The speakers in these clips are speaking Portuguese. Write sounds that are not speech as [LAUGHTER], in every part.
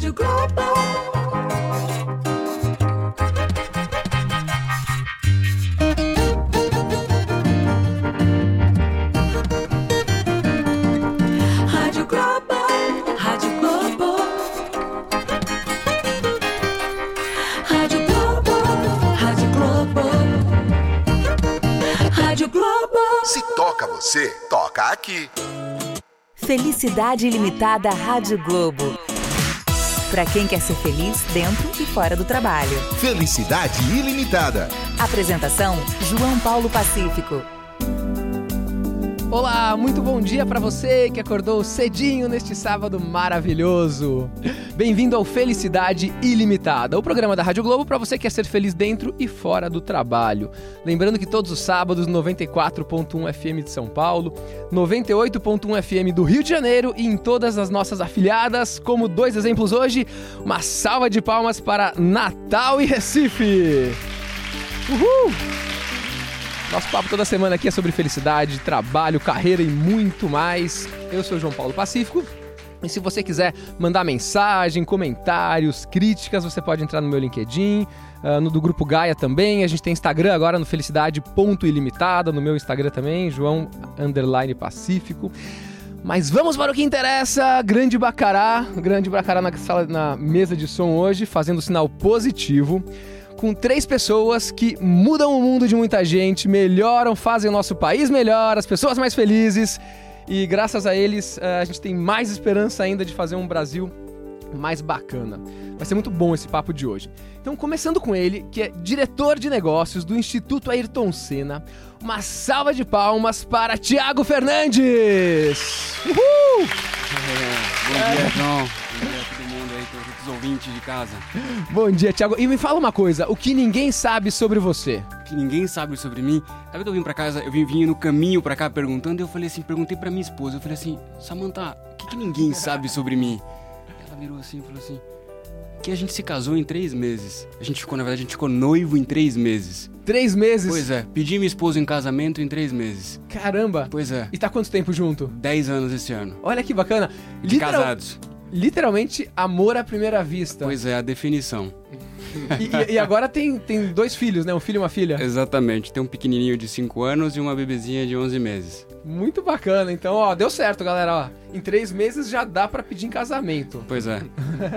Rádio Globo. Rádio Globo, Rádio Globo. Rádio Globo, Rádio Globo. Rádio Globo. Se toca você, toca aqui. Felicidade Ilimitada Rádio Globo. Para quem quer ser feliz dentro e fora do trabalho. Felicidade ilimitada. Apresentação: João Paulo Pacífico. Olá, muito bom dia para você que acordou cedinho neste sábado maravilhoso. Bem-vindo ao Felicidade Ilimitada, o programa da Rádio Globo para você que quer ser feliz dentro e fora do trabalho. Lembrando que todos os sábados 94.1 FM de São Paulo, 98.1 FM do Rio de Janeiro e em todas as nossas afiliadas, como dois exemplos hoje, uma salva de palmas para Natal e Recife. Uhul! Nosso papo toda semana aqui é sobre felicidade, trabalho, carreira e muito mais. Eu sou João Paulo Pacífico. E se você quiser mandar mensagem, comentários, críticas, você pode entrar no meu LinkedIn, ah, no do Grupo Gaia também. A gente tem Instagram agora no felicidade.ilimitada, no meu Instagram também, João Underline Pacífico. Mas vamos para o que interessa. Grande Bacará, grande Bacará na, sala, na mesa de som hoje, fazendo sinal positivo com três pessoas que mudam o mundo de muita gente, melhoram, fazem o nosso país melhor, as pessoas mais felizes. E graças a eles, eh, a gente tem mais esperança ainda de fazer um Brasil mais bacana. Vai ser muito bom esse papo de hoje. Então, começando com ele, que é diretor de negócios do Instituto Ayrton Senna, uma salva de palmas para Tiago Fernandes! Uhul! [LAUGHS] Bom dia, João. [LAUGHS] os ouvintes de casa. Bom dia, Tiago. E me fala uma coisa, o que ninguém sabe sobre você? Que ninguém sabe sobre mim. Sabe que eu vim pra casa, eu vim vindo no caminho pra cá perguntando, e eu falei assim, perguntei pra minha esposa, eu falei assim, Samantha, o que, que ninguém sabe sobre mim? Ela virou assim e falou assim, que a gente se casou em três meses. A gente ficou, na verdade, a gente ficou noivo em três meses. Três meses? Pois é, pedi minha esposa em casamento em três meses. Caramba! Pois é, E tá quanto tempo junto? dez anos esse ano. Olha que bacana. De Literal- casados. Literalmente, amor à primeira vista. Pois é, a definição. E, e- agora tem, tem dois filhos, né? Um filho e uma filha. Exatamente, tem um pequenininho de 5 anos e uma bebezinha de 11 meses. Muito bacana. Então, ó, deu certo, galera. Ó, em três meses já dá pra pedir em casamento. Pois é,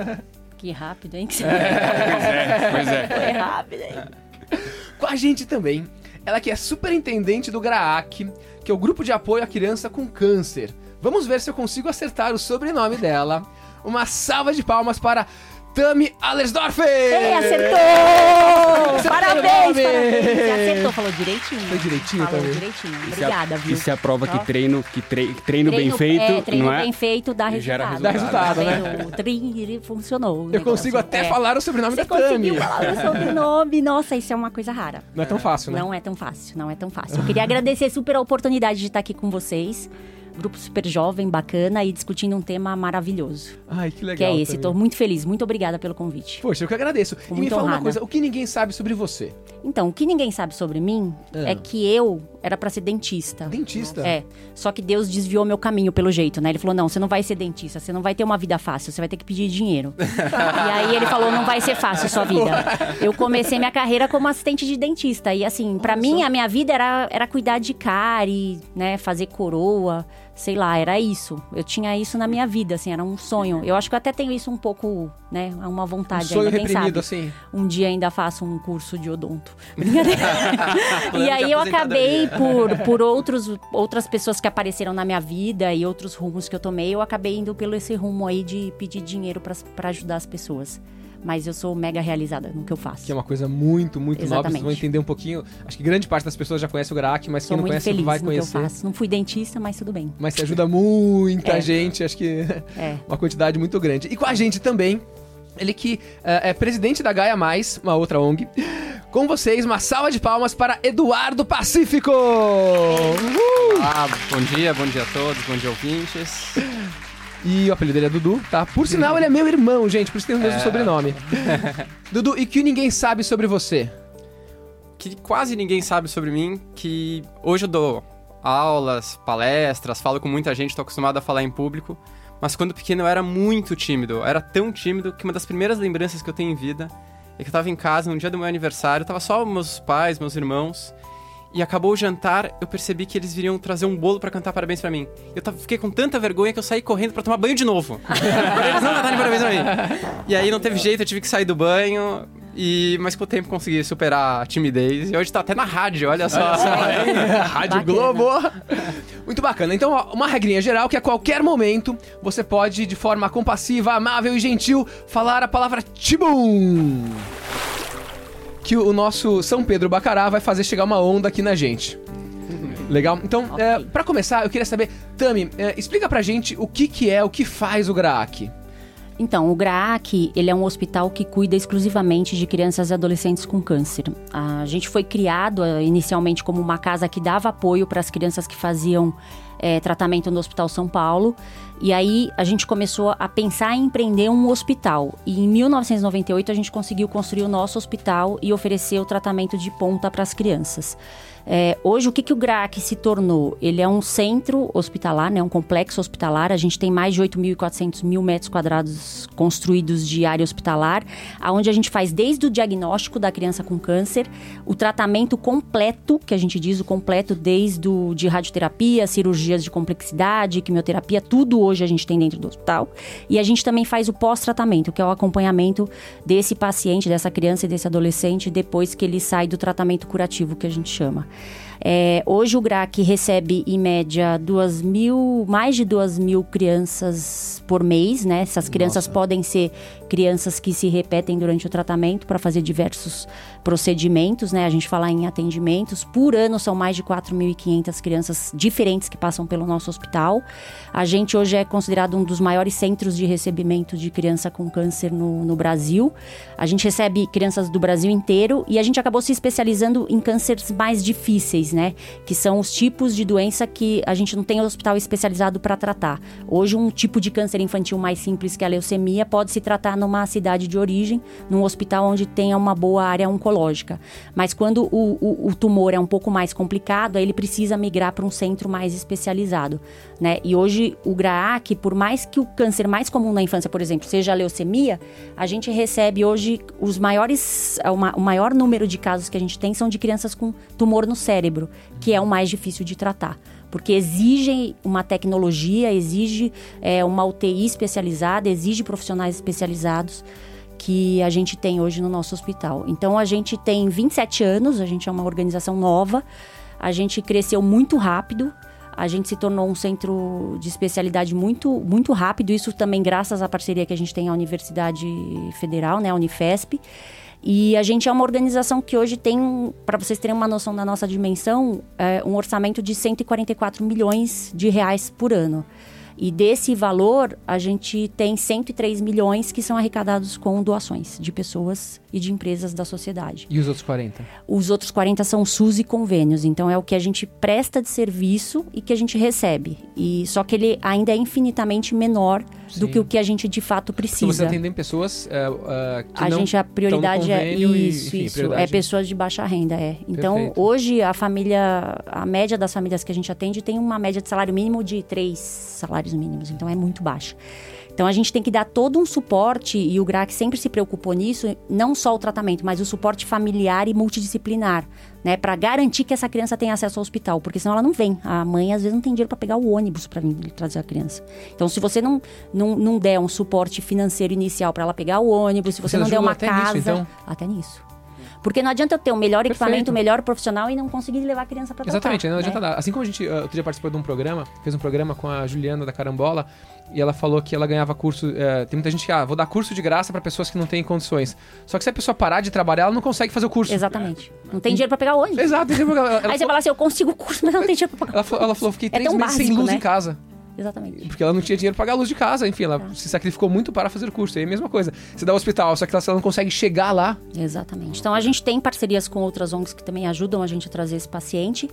[LAUGHS] Que rápido, hein? pois é, pois é. Foi rápido, hein? Com a gente também, ela que é superintendente do GRAAC, que é o Grupo de Apoio à Criança com Câncer. Vamos ver se eu consigo acertar o sobrenome dela. Uma salva de palmas para Tami Allersdorfer! Ei, acertou! Parabéns, parabéns! Você acertou, falou direitinho. Foi direitinho Falou também. direitinho. Isso é Obrigada, viu? Isso é a prova que treino, que tre- treino, bem feito, é, treino não é? bem feito dá Gera resultado. Dá resultado, né? treino funcionou. Eu negócio. consigo até É. falar o sobrenome Você da Tami. conseguiu falar o sobrenome. Nossa, isso é uma coisa rara. Não é tão fácil, né? Não é tão fácil, não é tão fácil. Eu queria agradecer super a oportunidade de estar aqui com vocês. Grupo super jovem, bacana e discutindo um tema maravilhoso. Ai, que legal. que é esse. Tô muito feliz. Muito obrigada pelo convite. Poxa, eu que agradeço. e me fala uma coisa, o que ninguém sabe sobre você? Então, o que ninguém sabe sobre mim Ah. é que eu era pra ser dentista. Dentista? É. Só que Deus desviou meu caminho pelo jeito, né? Ele falou: não, você não vai ser dentista, você não vai ter uma vida fácil, você vai ter que pedir dinheiro. [LAUGHS] e aí ele falou: não vai ser fácil sua vida. Eu comecei minha carreira como assistente de dentista. E assim, pra mim, a minha vida era, era cuidar de cárie, né? Fazer coroa, sei lá, era isso. Eu tinha isso na minha vida, assim, era um sonho. Eu acho que eu até tenho isso um pouco, né? Uma Um vontade sonho ainda, quem reprimido, sabe. assim. Um dia ainda faço um curso de odonto. [LAUGHS] E aí eu acabei por, por outros, outras pessoas que apareceram na minha vida e outros rumos que eu tomei, eu acabei indo pelo esse rumo aí de pedir dinheiro pra ajudar as pessoas. Mas eu sou mega realizada no que eu faço. Que é uma coisa muito, muito nova. Vocês Exatamente. vão entender um pouquinho. Acho que grande parte das pessoas já conhece o GRAAC, mas Sou quem não conhece feliz vai no que eu conhecer. faço. Não fui dentista, mas tudo bem. Mas se ajuda muita [LAUGHS] É. gente, acho que [LAUGHS] É. uma quantidade muito grande. E com a gente também, ele que eh, é presidente da Gaia Mais, uma outra ONG. [LAUGHS] Com vocês, uma salva de palmas para Eduardo Pacífico! Uhul! Ah, bom dia, bom dia a todos, bom dia ouvintes. E o apelido dele é Dudu, tá? Por sinal, ele é meu irmão, gente, por isso tem o mesmo É. sobrenome. [LAUGHS] Dudu, e que ninguém sabe sobre você? Que quase ninguém sabe sobre mim, que hoje eu dou aulas, palestras, falo com muita gente, tô acostumado a falar em público, Mas quando pequeno eu era muito tímido. Eu era tão tímido que uma das primeiras lembranças que eu tenho em vida é que eu tava em casa no dia do meu aniversário, tava só meus pais, meus irmãos. E acabou o jantar, eu percebi que eles viriam trazer um bolo pra cantar parabéns pra mim. Eu tava- fiquei com tanta vergonha que eu saí correndo pra tomar banho de novo. [LAUGHS] pra eles não cantarem parabéns pra mim. E aí não teve jeito, eu tive que sair do banho. E, mas com o tempo consegui superar a timidez. E hoje tá até na rádio, olha só. [LAUGHS] Rádio Bacana. Globo. Muito bacana. Então, ó, uma regrinha geral que a qualquer momento você pode, de forma compassiva, amável e gentil, falar a palavra Tibum. Que o nosso São Pedro Bacará vai fazer chegar uma onda aqui na gente. Legal? Então, Ok. é, para começar, eu queria saber, Tami, é, explica pra gente o que, que é, o que faz o GRAAC. Então, o GRAAC, ele é um hospital que cuida exclusivamente de crianças e adolescentes com câncer. A gente foi criado eh, inicialmente como uma casa que dava apoio para as crianças que faziam eh, tratamento no Hospital São Paulo. E aí a gente começou a pensar em empreender um hospital. E em 1998 a gente conseguiu construir o nosso hospital e oferecer o tratamento de ponta para as crianças. É, hoje, o que, que o GRAAC se tornou? Ele é um centro hospitalar, né, um complexo hospitalar. A gente tem mais de 8.400 mil metros quadrados construídos de área hospitalar, onde a gente faz desde o diagnóstico da criança com câncer, o tratamento completo, que a gente diz o completo, desde o, de radioterapia, cirurgias de complexidade, quimioterapia, tudo hoje a gente tem dentro do hospital. E a gente também faz o pós-tratamento, que é o acompanhamento desse paciente, dessa criança e desse adolescente, depois que ele sai do tratamento curativo, que a gente chama. É, hoje o GRAC recebe em média duas mil, mais de duas mil crianças por mês, né? Essas crianças podem ser crianças que se repetem durante o tratamento para fazer diversos procedimentos, né? A gente fala em atendimentos. Por ano são mais de 4.500 crianças diferentes que passam pelo nosso hospital. A gente hoje é considerado um dos maiores centros de recebimento de criança com câncer no, no Brasil. A gente recebe crianças do Brasil inteiro e a gente acabou se especializando em cânceres mais difíceis, né? Que são os tipos de doença que a gente não tem hospital especializado para tratar. Hoje, um tipo de câncer infantil mais simples que a leucemia pode se tratar numa cidade de origem, num hospital onde tenha uma boa área oncológica. Mas quando o, o- o tumor é um pouco mais complicado, aí ele precisa migrar para um centro mais especializado, né? E hoje o GRAAC, por mais que o câncer mais comum na infância, por exemplo, seja a leucemia, a gente recebe hoje os maiores, o ma- o maior número de casos que a gente tem são de crianças com tumor no cérebro, que é o mais difícil de tratar. Porque exige uma tecnologia, exige é, uma UTI especializada, exige profissionais especializados que a gente tem hoje no nosso hospital. Então a gente tem 27 anos, a gente é uma organização nova, a gente cresceu muito rápido, a gente se tornou um centro de especialidade muito, muito rápido, isso também graças à parceria que a gente tem à Universidade Federal, né, a Unifesp. E a gente é uma organização que hoje tem, para vocês terem uma noção da nossa dimensão, é, um orçamento de 144 milhões de reais por ano. E desse valor, a gente tem 103 milhões que são arrecadados com doações de pessoas e de empresas da sociedade. E os outros 40? Os outros 40 são SUS e convênios, então é o que a gente presta de serviço e que a gente recebe. E só que ele ainda é infinitamente menor do Sim. que o que a gente de fato Porque você precisa. atendem pessoas é, é, que A não gente, a prioridade é convênio e, isso, enfim, isso. É pessoas de baixa renda, é. Então, Perfeito. hoje, a família, a média das famílias que a gente atende tem uma média de salário mínimo de três salários mínimos. Então, é muito baixa. Então, a gente tem que dar todo um suporte, e o GRAC sempre se preocupou nisso, não só o tratamento, mas o suporte familiar e multidisciplinar, né? Para garantir que essa criança tenha acesso ao hospital, porque senão ela não vem. A mãe, às vezes, não tem dinheiro para pegar o ônibus para vir trazer a criança. Então, se você não, não, não der um suporte financeiro inicial para ela pegar o ônibus, se você Vocês não der uma até nisso, casa. então? Até nisso. Porque não adianta eu ter o melhor Perfeito. equipamento, o melhor profissional e não conseguir levar a criança para tratar. Exatamente, não né? adianta dar. Assim como a gente uh, outro dia participou de um programa, fez um programa com a Juliana da Carambola, e ela falou que ela ganhava curso. eh, tem muita gente que, ah, vou dar curso de graça para pessoas que não têm condições. Só que se a pessoa parar de trabalhar, ela não consegue fazer o curso. Exatamente. Não tem dinheiro para pegar ônibus. Exato? Ela, [LAUGHS] ela, Aí você falou, fala assim, eu consigo o curso, mas não tem dinheiro para pagar. ela, falou, ela falou, fiquei É três meses sem básico, luz né? em casa. Exatamente. Porque ela não tinha dinheiro pra pagar a luz de casa, enfim, ela se sacrificou muito para fazer o curso. E aí a mesma coisa. Você dá o hospital, só que ela não consegue chegar lá. Exatamente. Então a gente tem parcerias com outras ONGs que também ajudam a gente a trazer esse paciente,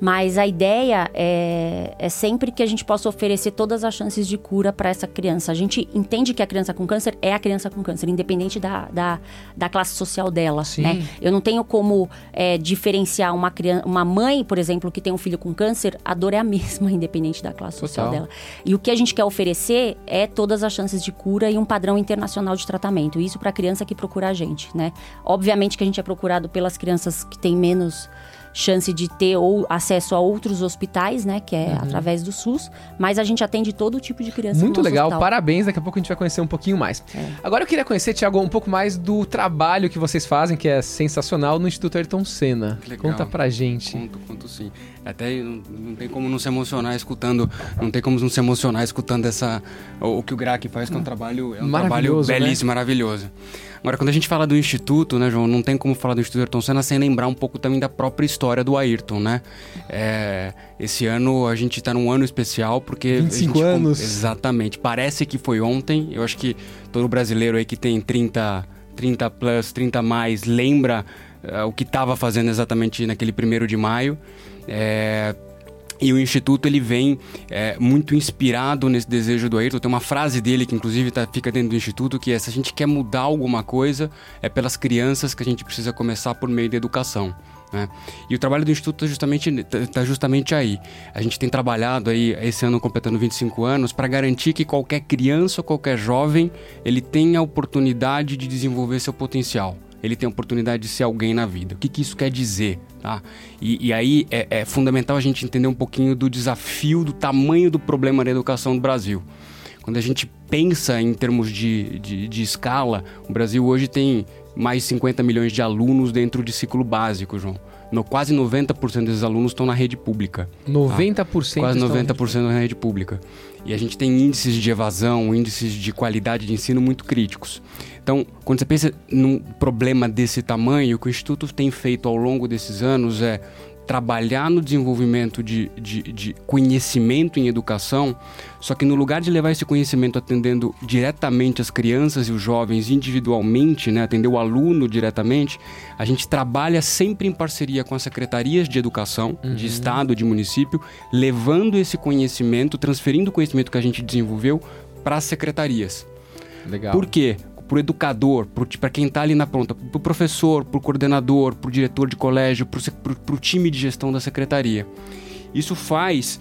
Mas a ideia é, é sempre que a gente possa oferecer todas as chances de cura para essa criança. A gente entende que a criança com câncer é a criança com câncer, independente da, da, da classe social dela. Sim. Né? Eu não tenho como é, diferenciar uma, criança, uma mãe, por exemplo, que tem um filho com câncer, a dor é a [LAUGHS] mesma, independente da classe social Total. dela. E o que a gente quer oferecer é todas as chances de cura e um padrão internacional de tratamento. Isso para a criança que procura a gente, né? Obviamente que a gente é procurado pelas crianças que têm menos chance de ter ou acesso a outros hospitais, né, que é através do SUS, mas a gente atende todo tipo de criança. no Muito nosso legal, hospital. parabéns. Daqui a pouco a gente vai conhecer um pouquinho mais. É. Agora eu queria conhecer, Tiago, um pouco mais do trabalho que vocês fazem, que é sensacional, no Instituto Ayrton Senna. Que legal. Conta pra gente. Conto, conto sim. Até não, não tem como não se emocionar escutando, não tem como não se emocionar escutando essa o, o que o GRAC faz, que é um trabalho, é um trabalho né? belíssimo, maravilhoso. Agora, quando a gente fala do instituto, né, João, não tem como falar do Instituto Ayrton Senna sem lembrar um pouco também da própria história do Ayrton, né? É, esse ano a gente tá num ano especial porque a 25 gente- anos. Exatamente. Parece que foi ontem. Eu acho que todo brasileiro aí que tem 30, 30 plus, 30 a mais, lembra eh, o que estava fazendo exatamente naquele primeiro de maio. É, e o Instituto ele vem é, muito inspirado nesse desejo do Ayrton. Tem uma frase dele que inclusive tá, fica dentro do Instituto que é se a gente quer mudar alguma coisa é pelas crianças que a gente precisa começar por meio da educação. né? E o trabalho do Instituto está justamente, tá justamente aí. A gente tem trabalhado aí, esse ano completando 25 anos, para garantir que qualquer criança ou qualquer jovem ele tenha a oportunidade de desenvolver seu potencial ele tem a oportunidade de ser alguém na vida. O que, que isso quer dizer? Tá? E, e aí é, é fundamental a gente entender um pouquinho do desafio, do tamanho do problema da educação no Brasil. Quando a gente pensa em termos de, de, de escala, o Brasil hoje tem mais de 50 milhões de alunos dentro de ciclo básico, João. No, quase 90% desses alunos estão na rede pública. 90% Quase estão- 90% na rede pública. E a gente tem índices de evasão, índices de qualidade de ensino muito críticos. Então, quando você pensa num problema desse tamanho, o que o Instituto tem feito ao longo desses anos é trabalhar no desenvolvimento de, de, de conhecimento em educação, só que no lugar de levar esse conhecimento atendendo diretamente as crianças e os jovens individualmente, né, atender o aluno diretamente, a gente trabalha sempre em parceria com as secretarias de educação, de estado, de município, levando esse conhecimento, transferindo o conhecimento que a gente desenvolveu para as secretarias. Legal. Por quê? Pro educador, para quem está ali na ponta, pro professor, pro coordenador, pro diretor de colégio, pro, pro time de gestão da secretaria. Isso faz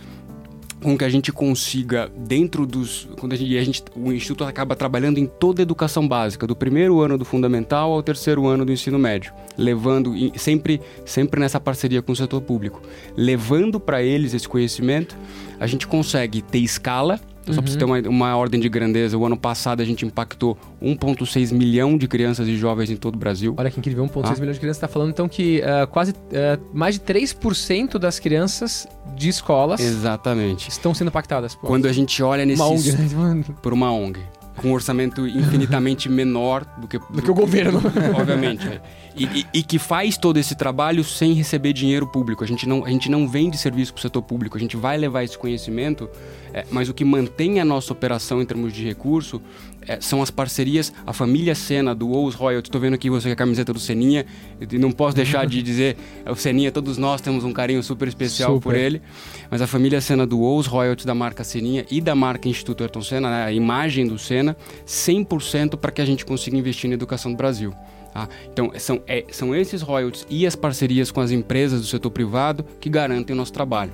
com que a gente consiga, dentro dos. Quando a gente, a gente, o Instituto acaba trabalhando em toda a educação básica, do primeiro ano do fundamental ao terceiro ano do ensino médio, levando, em- sempre, sempre nessa parceria com o setor público, levando para eles esse conhecimento, a gente consegue ter escala. Então, Só para você ter uma, uma ordem de grandeza, o ano passado a gente impactou 1,6 milhão de crianças e jovens em todo o Brasil. Olha que incrível, 1,6 Ah. milhões de crianças. Tá falando então que ah, quase ah, mais de 3% das crianças de escolas Exatamente. estão sendo impactadas. Quando a gente olha nesses... Uma ONG, né? [LAUGHS] por uma ONG. Com um orçamento infinitamente menor do que, Do que o governo. [LAUGHS] Obviamente. é. E, e- e que faz todo esse trabalho sem receber dinheiro público. A gente não, a gente não vende serviço para o setor público. A gente vai levar esse conhecimento, é, mas o que mantém a nossa operação em termos de recurso é, são as parcerias. A família Sena do Ous Royal. Estou vendo aqui você com a camiseta do Seninha. E não posso deixar de [LAUGHS] dizer, é, o Seninha, todos nós temos um carinho super especial Super. por ele. Mas a família Senna do Ous Royalties da marca Seninha e da marca Instituto Ayrton Senna, né, a imagem do Senna, 100% para que a gente consiga investir na educação do Brasil. tá? Então, são, é- são esses royalties e as parcerias com as empresas do setor privado que garantem o nosso trabalho.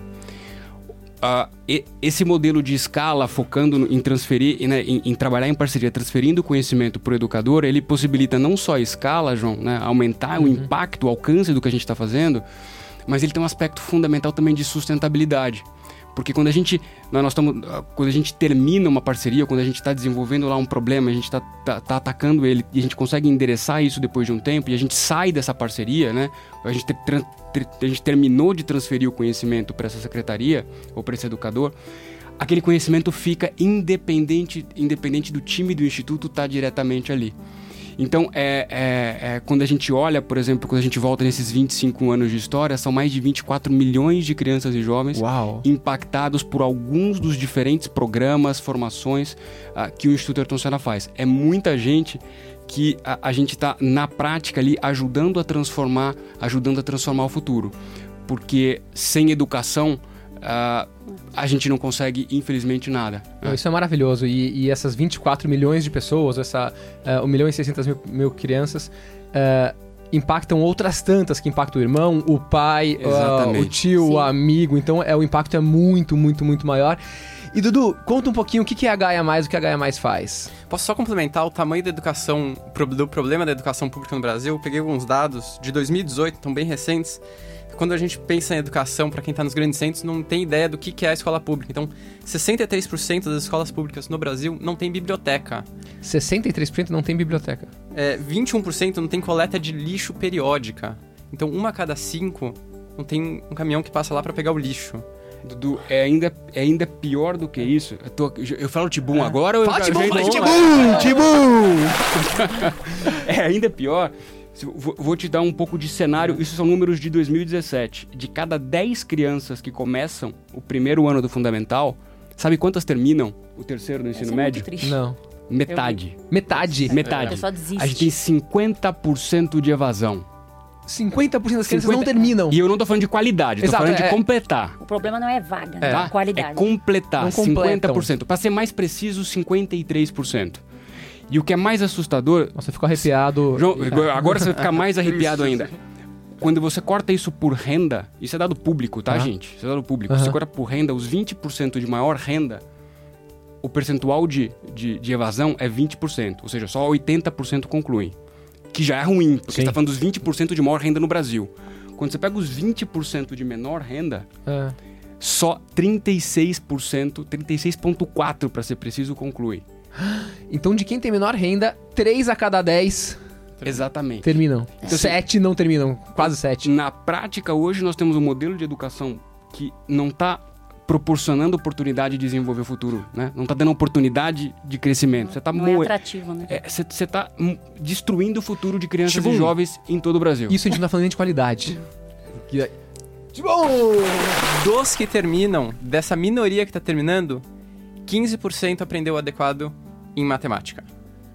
E- esse modelo de escala, focando em transferir, né, em, em trabalhar em parceria, transferindo conhecimento para o educador, ele possibilita não só a escala, João, né, aumentar o impacto, o alcance do que a gente está fazendo, mas ele tem um aspecto fundamental também de sustentabilidade. Porque quando a gente, nós, estamos, ah, quando a gente termina uma parceria, quando a gente está desenvolvendo lá um problema, a gente está tá, tá atacando ele e a gente consegue endereçar isso depois de um tempo e a gente sai dessa parceria, né? A gente, a gente terminou de transferir o conhecimento para essa secretaria ou para esse educador, aquele conhecimento fica independente, independente do time do instituto estar diretamente ali. Então, é, é- é, quando a gente olha, por exemplo, quando a gente volta nesses 25 anos de história, são mais de 24 milhões de crianças e jovens Uau. impactados por alguns dos diferentes programas, formações ah, que o Instituto Ayrton Senna faz. É muita gente que a, a gente está, na prática ali, ajudando a transformar, ajudando a transformar o futuro. porque sem educação ah, a gente não consegue, infelizmente, nada. Não, Isso é maravilhoso. E, e essas 24 milhões de pessoas, essa uh, 1 milhão e 600 mil, mil crianças, uh, impactam outras tantas que impactam o irmão, o pai, uh, o tio, Sim. o amigo. Então é, o impacto é muito, muito, muito maior. E Dudu, conta um pouquinho o que que é a Gaia Mais, o que a Gaia Mais faz. Posso só complementar o tamanho da educação, do problema da educação pública no Brasil? Eu peguei alguns dados de 2018, estão bem recentes. Quando a gente pensa em educação, para quem está nos grandes centros, não tem ideia do que que é a escola pública. Então, 63% das escolas públicas no Brasil não tem biblioteca. 63% não tem biblioteca. É, 21% não tem coleta de lixo periódica. Então, uma a cada cinco não tem um caminhão que passa lá para pegar o lixo. Dudu, é ainda, é ainda pior do que isso. Eu, tô- eu falo Tibum agora ou eu Fala já- Tibum, Tibum, Tibum! [LAUGHS] É ainda pior. Se- Vou, vou te dar um pouco de cenário. Isso são números de 2017. De cada 10 crianças que começam o primeiro ano do fundamental, sabe quantas terminam o terceiro do Essa ensino é muito médio? triste. Não. Metade. Metade. A Metade. pessoa desiste. A gente tem 50% de evasão. 50% das crianças 50 não terminam. E eu não tô falando de qualidade, tô Exato, falando de é- completar. O problema não é vaga, né? Tá? É qualidade. É completar, Não completam. 50%. Para ser mais preciso, 53%. E o que é mais assustador, Nossa, eu fico arrepiado. João, agora você vai ficar mais arrepiado [LAUGHS] ainda. Quando você corta isso por renda, isso é dado público, tá, Aham. gente? Isso é dado público. Aham. Você corta por renda, os 20% de maior renda, o percentual de, de, de evasão é 20%. Ou seja, só 80% concluem. Que já é ruim, porque Sim. você tá falando dos 20% de maior renda no Brasil. Quando você pega os 20% de menor renda, É. só 36%, 36,4% para ser preciso, conclui. Então, de quem tem menor renda, 3 a cada 10 Exatamente. terminam. Então, 7 não terminam. Quase 7. Na prática, hoje nós temos um modelo de educação que não está proporcionando oportunidade de desenvolver o futuro, né? Não está dando oportunidade de crescimento. Você está Não é atrativo, né? você tá hum, destruindo o futuro de crianças Tipo e jovens em todo o Brasil. Isso a gente não tá falando de qualidade. Que- Bom! Dos que terminam, dessa minoria que está terminando, 15% aprendeu adequado em matemática.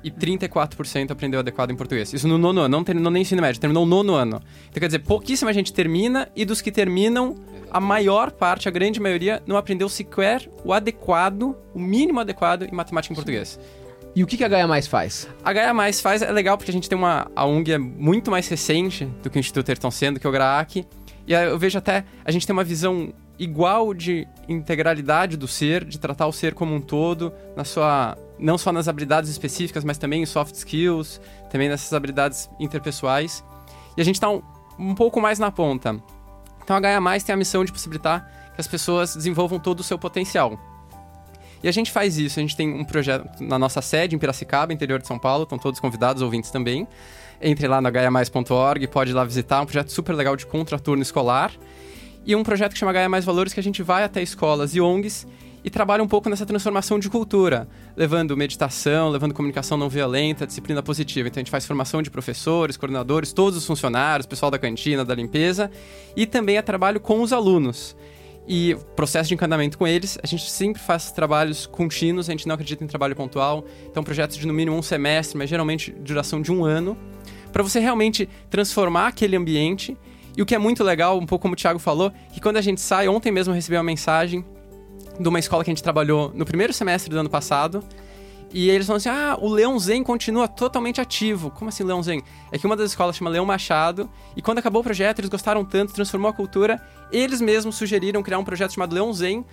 E 34% aprendeu adequado em português. Isso no nono ano, não terminou nem ensino médio, terminou o nono ano. Então quer dizer, pouquíssima gente termina e dos que terminam, a maior parte, a grande maioria, não aprendeu sequer o adequado, o mínimo adequado em matemática e em português. E o que que a Gaia Mais faz? A Gaia Mais faz é legal porque a gente tem uma a ONG é muito mais recente do que o Instituto Ayrton Senna, que é o GRAAC. E eu vejo até a gente tem uma visão igual de integralidade do ser, de tratar o ser como um todo, na sua não só nas habilidades específicas, mas também em soft skills, também nessas habilidades interpessoais. E a gente está um, um pouco mais na ponta. Então a Gaia Mais tem a missão de possibilitar que as pessoas desenvolvam todo o seu potencial. E a gente faz isso, a gente tem um projeto na nossa sede em Piracicaba, interior de São Paulo, estão todos convidados, ouvintes também. Entre lá na gaiamais.org, pode ir lá visitar, um projeto super legal de contraturno escolar. E um projeto que chama Gaia Mais Valores, que a gente vai até escolas e ONGs e trabalha um pouco nessa transformação de cultura, levando meditação, levando comunicação não violenta, disciplina positiva. Então a gente faz formação de professores, coordenadores, todos os funcionários, pessoal da cantina, da limpeza, e também é trabalho com os alunos e processo de encantamento com eles. A gente sempre faz trabalhos contínuos, a gente não acredita em trabalho pontual. Então, projetos de no mínimo um semestre, mas geralmente duração de um ano, para você realmente transformar aquele ambiente. E o que é muito legal, um pouco como o Thiago falou, que quando a gente sai, ontem mesmo eu recebi uma mensagem de uma escola que a gente trabalhou no primeiro semestre do ano passado. E eles falam assim: ah, o Leão Zen continua totalmente ativo. Como assim, Leão Zen? É que uma das escolas chama Leão Machado. E quando acabou o projeto, eles gostaram tanto, transformou a cultura. Eles mesmos sugeriram criar um projeto chamado Leão Zen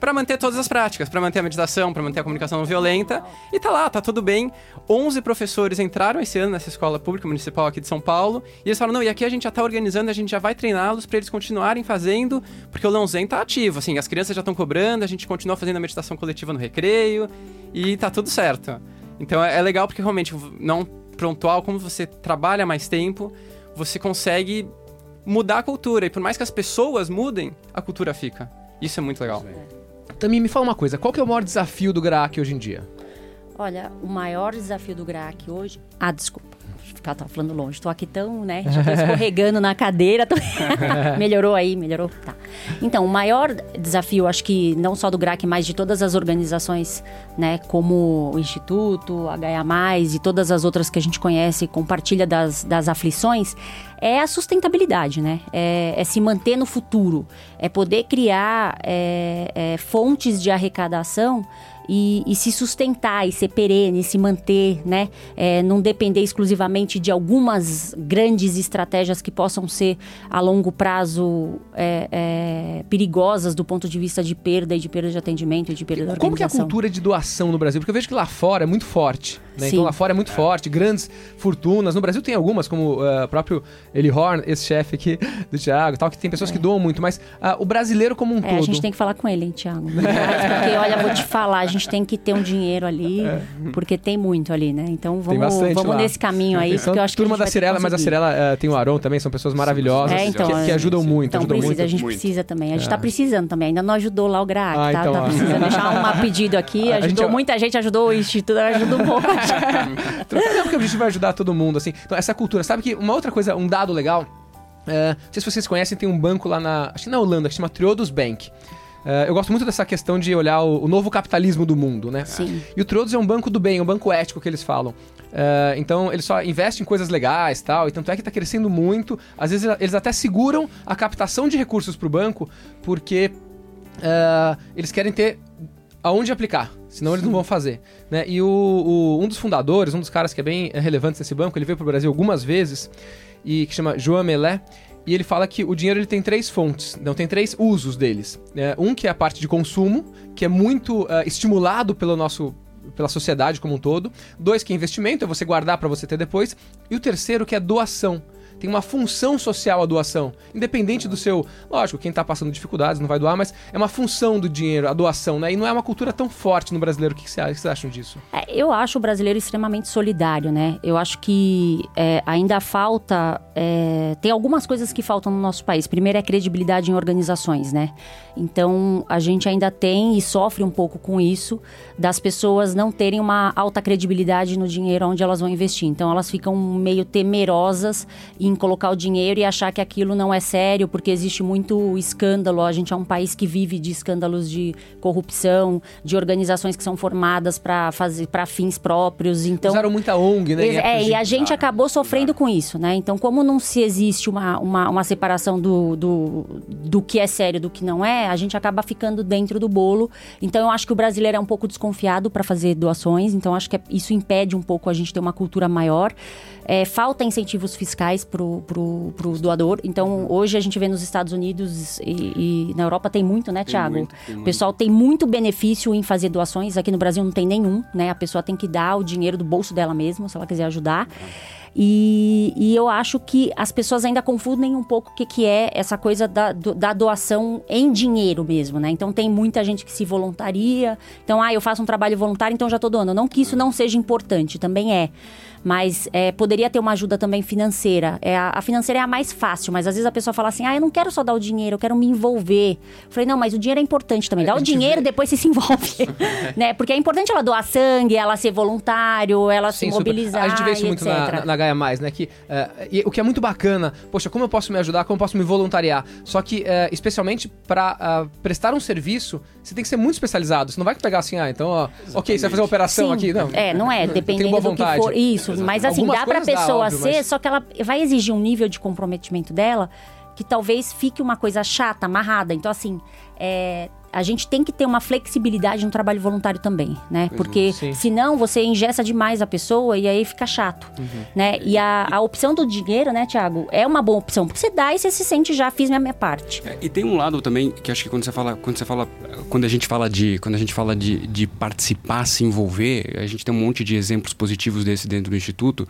para manter todas as práticas, para manter a meditação, para manter a comunicação não violenta. E tá lá, tá tudo bem. 11 professores entraram esse ano nessa escola pública municipal aqui de São Paulo. E eles falaram: não, e aqui a gente já tá organizando, a gente já vai treiná-los para eles continuarem fazendo, porque o Leão Zen tá ativo. Assim, as crianças já estão cobrando, a gente continua fazendo a meditação coletiva no recreio e tá tudo certo. Então é, é legal porque realmente não prontual, como você trabalha mais tempo, você consegue mudar a cultura. E por mais que as pessoas mudem, a cultura fica. Isso é muito legal. Também me fala uma coisa, qual que é o maior desafio do GRAAC hoje em dia? Olha, o maior desafio do GRAAC hoje. Ah, desculpa. Ficar falando longe. Tô aqui tão, né? Já [LAUGHS] tô escorregando na cadeira. tô- [LAUGHS] melhorou aí, melhorou? Tá. Então, o maior desafio, acho que não só do GRAC, mas de todas as organizações, né? Como o Instituto, HA+, e todas as outras que a gente conhece, compartilha das, das aflições, é a sustentabilidade, né? É, é se manter no futuro. É poder criar é, é, fontes de arrecadação e, e se sustentar e ser perene, se manter, né? É, não depender exclusivamente de algumas grandes estratégias que possam ser a longo prazo é, é, perigosas do ponto de vista de perda e de perda de atendimento e de perda da Como que é a organização. cultura de doação no Brasil? Porque eu vejo que lá fora é muito forte. Né? Então lá fora é muito forte, grandes fortunas. No Brasil tem algumas, como eh, o próprio Eli Horn, esse chefe aqui do Thiago, tal, que tem pessoas que doam muito, mas ah, o brasileiro como um É, todo. a gente tem que falar com ele, hein, Thiago? [LAUGHS] Porque, olha, vou te falar, gente tem que ter um dinheiro ali, [LAUGHS] porque tem muito ali, né? Então É. Vamos, vamos lá. nesse caminho aí, Então, porque eu acho que a turma da que Cirela, mas a. Cirela eh, tem o Aron também, são pessoas maravilhosas É, então, que, que é. ajudam muito, Então ajudam precisa, muito. a gente Muito. precisa também. A gente tá precisando também. Ainda não ajudou lá o GRAC, Ah, tá? então, tá precisando deixar um pedido aqui. [LAUGHS] Ajudou gente- muita gente, ajudou o Instituto, ajuda um pouco. Não, [LAUGHS] porque a gente vai ajudar todo mundo, assim. Então, essa cultura. Sabe que uma outra coisa, um dado legal, é, não sei se vocês conhecem, tem um banco lá na. Acho que na Holanda, que se chama Triodos Bank. É, eu gosto muito dessa questão de olhar o, o novo capitalismo do mundo, né? Sim. E o Triodos é um banco do bem, um banco ético que eles falam. É, então, eles só investem em coisas legais tal, e tanto é que está crescendo muito. Às vezes, eles até seguram a captação de recursos para o banco, porque é, eles querem ter aonde aplicar, senão eles não vão fazer. Né? E o, o- um dos fundadores, um dos caras que é bem relevante nesse banco, ele veio para o Brasil algumas vezes, e que chama João Melé, e ele fala que o dinheiro ele tem três fontes, não tem três usos deles. né? um que é a parte de consumo, que é muito eh, estimulado pelo nosso pela sociedade como um todo. Dois que é investimento, é você guardar para você ter depois. E o terceiro que é doação. Tem uma função social a doação. Independente do seu. Lógico, quem tá passando dificuldades não vai doar, mas é uma função do dinheiro, a doação, né? E não é uma cultura tão forte no brasileiro. O que vocês acham disso? É, eu acho o brasileiro extremamente solidário, né? Eu acho que é, ainda falta. é, tem algumas coisas que faltam no nosso país. Primeiro é credibilidade em organizações, né? Então a gente ainda tem e sofre um pouco com isso das pessoas não terem uma alta credibilidade no dinheiro onde elas vão investir. Então elas ficam meio temerosas em colocar o dinheiro e achar que aquilo não é sério, porque existe muito escândalo. A gente é um país que vive de escândalos de corrupção, de organizações que são formadas para fazer para fins próprios. Então Usaram muita ONG, né? em É, de- e a gente acabou sofrendo com isso, né? Então, como não se existe uma, uma, uma separação do, do, do que é sério do que não é, a gente acaba ficando dentro do bolo. Então, eu acho que o brasileiro é um pouco desconfiado para fazer doações, então acho que é- isso impede um pouco a gente ter uma cultura maior. É, falta incentivos fiscais pro, pro doador. Então, hoje a gente vê nos Estados Unidos e, e na Europa tem muito, né, tem o pessoal tem muito benefício em fazer doações. Aqui no Brasil não tem nenhum, né? A pessoa tem que dar o dinheiro do bolso dela mesmo, se ela quiser ajudar. E, e eu acho que as pessoas ainda confundem um pouco o que, que é essa coisa da, do- da doação em dinheiro mesmo, né? Então tem muita gente que se voluntaria. Então, ah, eu faço um trabalho voluntário, então já tô doando. Não que isso não seja importante, também é. Mas é, poderia ter uma ajuda também financeira. É, a, a financeira é a mais fácil, mas às vezes a pessoa fala assim: ah, eu não quero só dar o dinheiro, eu quero me envolver. Eu falei, não, mas o dinheiro é importante também. Dá a o dinheiro, vê- depois você se envolve. [LAUGHS] né? Porque é importante ela doar sangue, ela ser voluntário, ela se Sim, super. mobilizar. A gente vê isso muito na, na, na Gaia Mais, né? Que, eh, e o que é muito bacana, poxa, como eu posso me ajudar, como eu posso me voluntariar? Só que, eh, especialmente para prestar um serviço, você tem que ser muito especializado. Você não vai pegar assim, ah, então, ó, ok, você vai fazer uma operação Sim, aqui. Não, É, não é, [LAUGHS] dependendo do que for. Isso, mas assim, Algumas dá pra dá, pessoa óbvio, ser, mas- só que ela vai exigir um nível de comprometimento dela que talvez fique uma coisa chata, amarrada. Então, assim, é, a gente tem que ter uma flexibilidade no trabalho voluntário também, né? Porque Sim. senão você engessa demais a pessoa e aí fica chato, Uhum. né? E a, a opção do dinheiro, né, Thiago, é uma boa opção, porque você dá e você se sente já fiz minha, minha parte. É, E tem um lado também que acho que quando você fala, quando você fala, quando a gente fala de, quando a gente fala de, de participar, se envolver, a gente tem um monte de exemplos positivos desse dentro do instituto,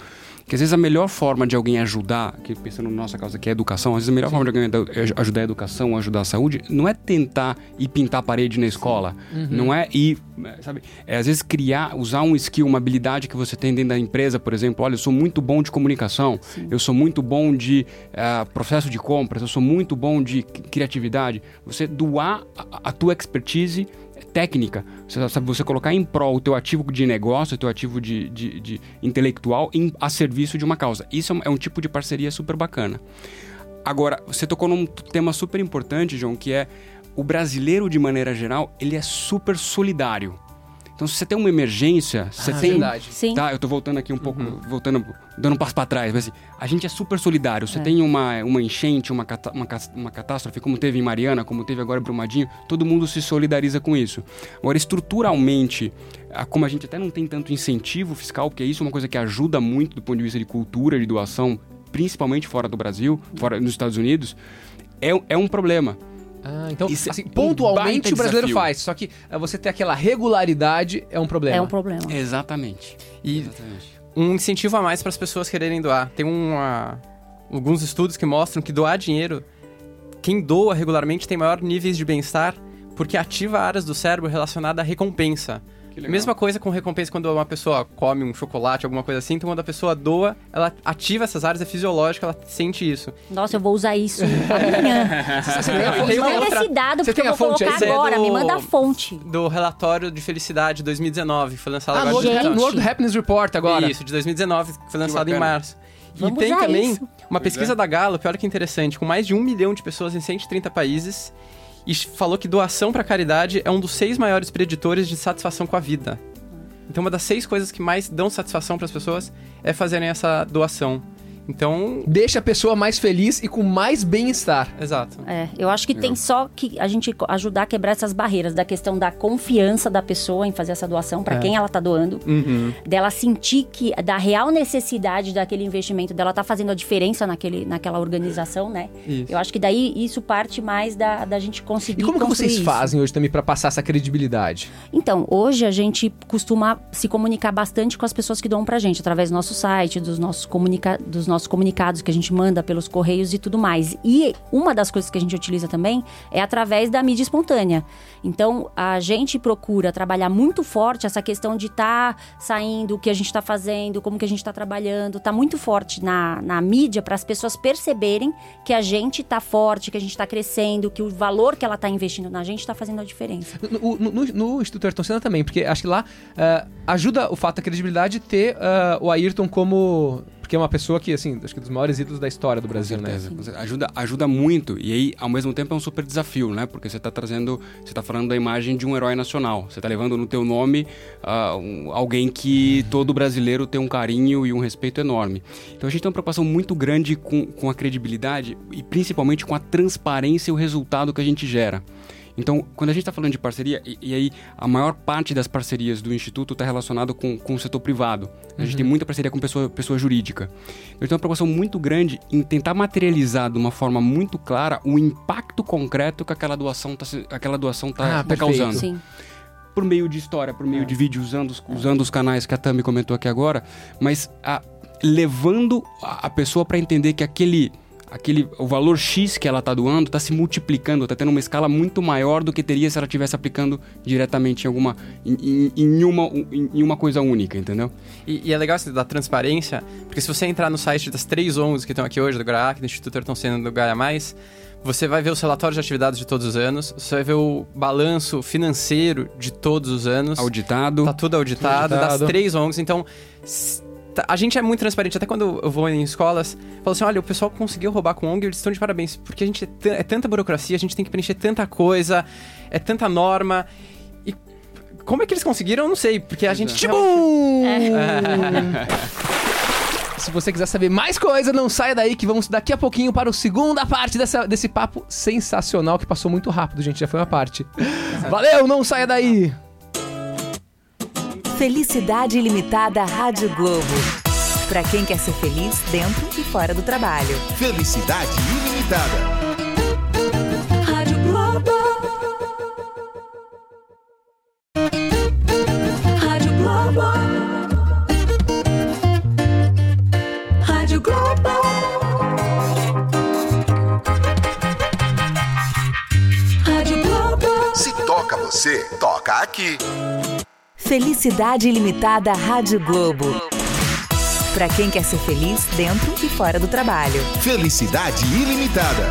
que às vezes a melhor forma de alguém ajudar, que pensando na nossa causa que é educação, às vezes a melhor forma de alguém da- ajudar a educação, ajudar a saúde, não é tentar ir pintar a parede na escola, não é ir, sabe, é às vezes criar, usar um skill, uma habilidade que você tem dentro da empresa, por exemplo, olha, eu sou muito bom de comunicação, eu sou muito bom de ah, processo de compras, eu sou muito bom de cri- criatividade. Você doar a, a tua expertise técnica, sabe você colocar em prol o teu ativo de negócio, o teu ativo de, de- de intelectual em- a serviço de uma causa. Isso é um, é um tipo de parceria super bacana. Agora, você tocou num tema super importante, João, que é o brasileiro, de maneira geral, ele é super solidário. Então, se você tem uma emergência, você Ah, tem. verdade. Sim. Tá, eu tô voltando aqui um pouco, Uhum. voltando, dando um passo para trás, mas assim, a gente é super solidário. Você É. tem uma, uma enchente, uma, cata- uma, uma catástrofe, como teve em Mariana, como teve agora em Brumadinho, todo mundo se solidariza com isso. Agora, estruturalmente, como a gente até não tem tanto incentivo fiscal, porque isso é uma coisa que ajuda muito do ponto de vista de cultura, de doação, principalmente fora do Brasil, fora nos Estados Unidos, é, é um problema. Ah, então, Isso é assim, um pontualmente baita o brasileiro desafio. faz. Só que ah, você ter aquela regularidade é um problema. É um problema. Exatamente. E Exatamente. um incentivo a mais para as pessoas quererem doar. Tem uma, alguns estudos que mostram que doar dinheiro, quem doa regularmente tem maior níveis de bem-estar porque ativa áreas do cérebro relacionadas à recompensa. Mesma coisa com recompensa quando uma pessoa come um chocolate, alguma coisa assim. Então, quando a pessoa doa, ela ativa essas áreas, é fisiológico, ela sente isso. Nossa, eu vou usar isso amanhã. [LAUGHS] Você tem a fonte? Me uma manda outra- esse dado, Você porque eu vou fonte colocar Esse é agora. do- Me manda a fonte. Do relatório de felicidade 2019, que foi lançado Ah, no agora. World, Gente. no World Happiness Report agora. Isso, de 2019, que foi lançado em bacana. março. E Vamos tem usar também isso. uma Pois pesquisa é. da Gallup, olha que interessante, com mais de um milhão de pessoas em 130 países, e falou que doação para caridade é um dos seis maiores preditores de satisfação com a vida. Então, uma das seis coisas que mais dão satisfação para as pessoas é fazerem essa doação. Então, Deixa a pessoa mais feliz e com mais bem-estar. exato. É, eu acho que tem só que a gente ajudar a quebrar essas barreiras da questão da confiança da pessoa em fazer essa doação para É. quem ela tá doando, Uhum. dela sentir que da real necessidade daquele investimento dela tá fazendo a diferença naquele, naquela organização, né? Isso. Eu acho que daí isso parte mais da, da gente conseguir E como que vocês isso. fazem hoje também pra passar essa credibilidade? Então, hoje a gente costuma se comunicar bastante com as pessoas que doam pra gente, através do nosso site, dos nossos, comunica dos nossos comunicados que a gente manda pelos correios e tudo mais. E uma das coisas que a gente utiliza também é através da mídia espontânea. Então, a gente procura trabalhar muito forte essa questão de estar saindo, o que a gente está fazendo, como que a gente está trabalhando. Tá muito forte na, na mídia para as pessoas perceberem que a gente tá forte, que a gente tá crescendo, que o valor que ela tá investindo na gente tá fazendo a diferença. No, no- no- no Instituto Ayrton Senna também, porque acho que lá ah, ajuda o fato da credibilidade ter ah, o Ayrton como. Porque é uma pessoa que, assim, acho que dos maiores ídolos da história do Brasil, com né? certeza, com certeza. Ajuda, ajuda muito. E aí, ao mesmo tempo, é um super desafio, né? Porque você está trazendo, você está falando da imagem de um herói nacional. Você está levando no teu nome ah, um- alguém que todo brasileiro tem um carinho e um respeito enorme. Então a gente tem uma preocupação muito grande com, com a credibilidade e principalmente com a transparência e o resultado que a gente gera. Então, quando a gente está falando de parceria, e, e aí a maior parte das parcerias do Instituto está relacionado com, com o setor privado. A gente tem muita parceria com pessoa, pessoa jurídica. Eu tenho uma preocupação muito grande em tentar materializar de uma forma muito clara o impacto concreto que aquela doação está aquela doação tá, Ah, tá causando. Sim. Por meio de história, por meio de vídeo, usando os, usando os canais que a Tami comentou aqui agora, mas a- levando a, a pessoa para entender que aquele, aquele o valor X que ela está doando está se multiplicando, está tendo uma escala muito maior do que teria se ela estivesse aplicando diretamente em alguma em, em- em uma, em, em uma coisa única, entendeu? E, e é legal isso da transparência, porque se você entrar no site das três ONGs que estão aqui hoje, do GRAAC, do Instituto Ayrton Senna do Gaia Mais, você vai ver os relatórios de atividades de todos os anos, você vai ver o balanço financeiro de todos os anos. Auditado. Tá tudo auditado, Auditado. das três ONGs. Então, tá- a gente é muito transparente. Até quando eu vou em escolas, falo assim: olha, o pessoal conseguiu roubar com ONG, eles estão de parabéns. Porque a gente é, é tanta burocracia, a gente tem que preencher tanta coisa, é tanta norma. E como é que eles conseguiram? Eu não sei, porque a gente. Tchum! [LAUGHS] Se você quiser saber mais coisa, não saia daí que vamos daqui a pouquinho para a segunda parte dessa, desse papo sensacional que passou muito rápido, gente. Já foi uma parte. Valeu, não saia daí! Felicidade Ilimitada Rádio Globo. Pra quem quer ser feliz dentro e fora do trabalho. Felicidade ilimitada. Rádio Globo. Rádio Globo. Rádio Globo. Rádio Globo. Se toca você, toca aqui. Felicidade Ilimitada Rádio Globo. Pra quem quer ser feliz dentro e fora do trabalho. Felicidade ilimitada.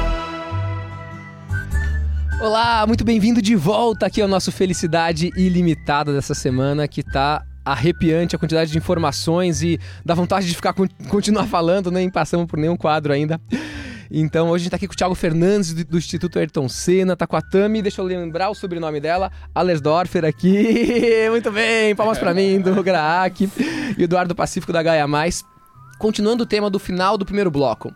Olá, muito bem-vindo de volta aqui ao nosso Felicidade Ilimitada dessa semana, que tá arrepiante a quantidade de informações e dá vontade de ficar con- continuar falando, nem passamos por nenhum quadro ainda. Então hoje a gente tá aqui com o Thiago Fernandes do, do Instituto Ayrton Senna, tá com a Tami, deixa eu lembrar o sobrenome dela, Allersdorfer aqui. [LAUGHS] Muito bem, palmas pra mim, do Graak e Eduardo Pacífico da Gaia Mais. Continuando o tema do final do primeiro bloco.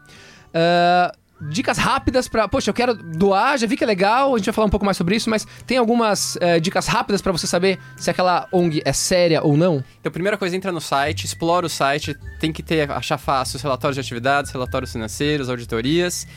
Ah, dicas rápidas pra. Poxa, eu quero doar, já vi que é legal, a gente vai falar um pouco mais sobre isso, mas tem algumas eh, dicas rápidas pra você saber se aquela ONG é séria ou não? Então, a primeira coisa, entra no site, explora o site, tem que ter, achar fácil os relatórios de atividades, relatórios financeiros, auditorias.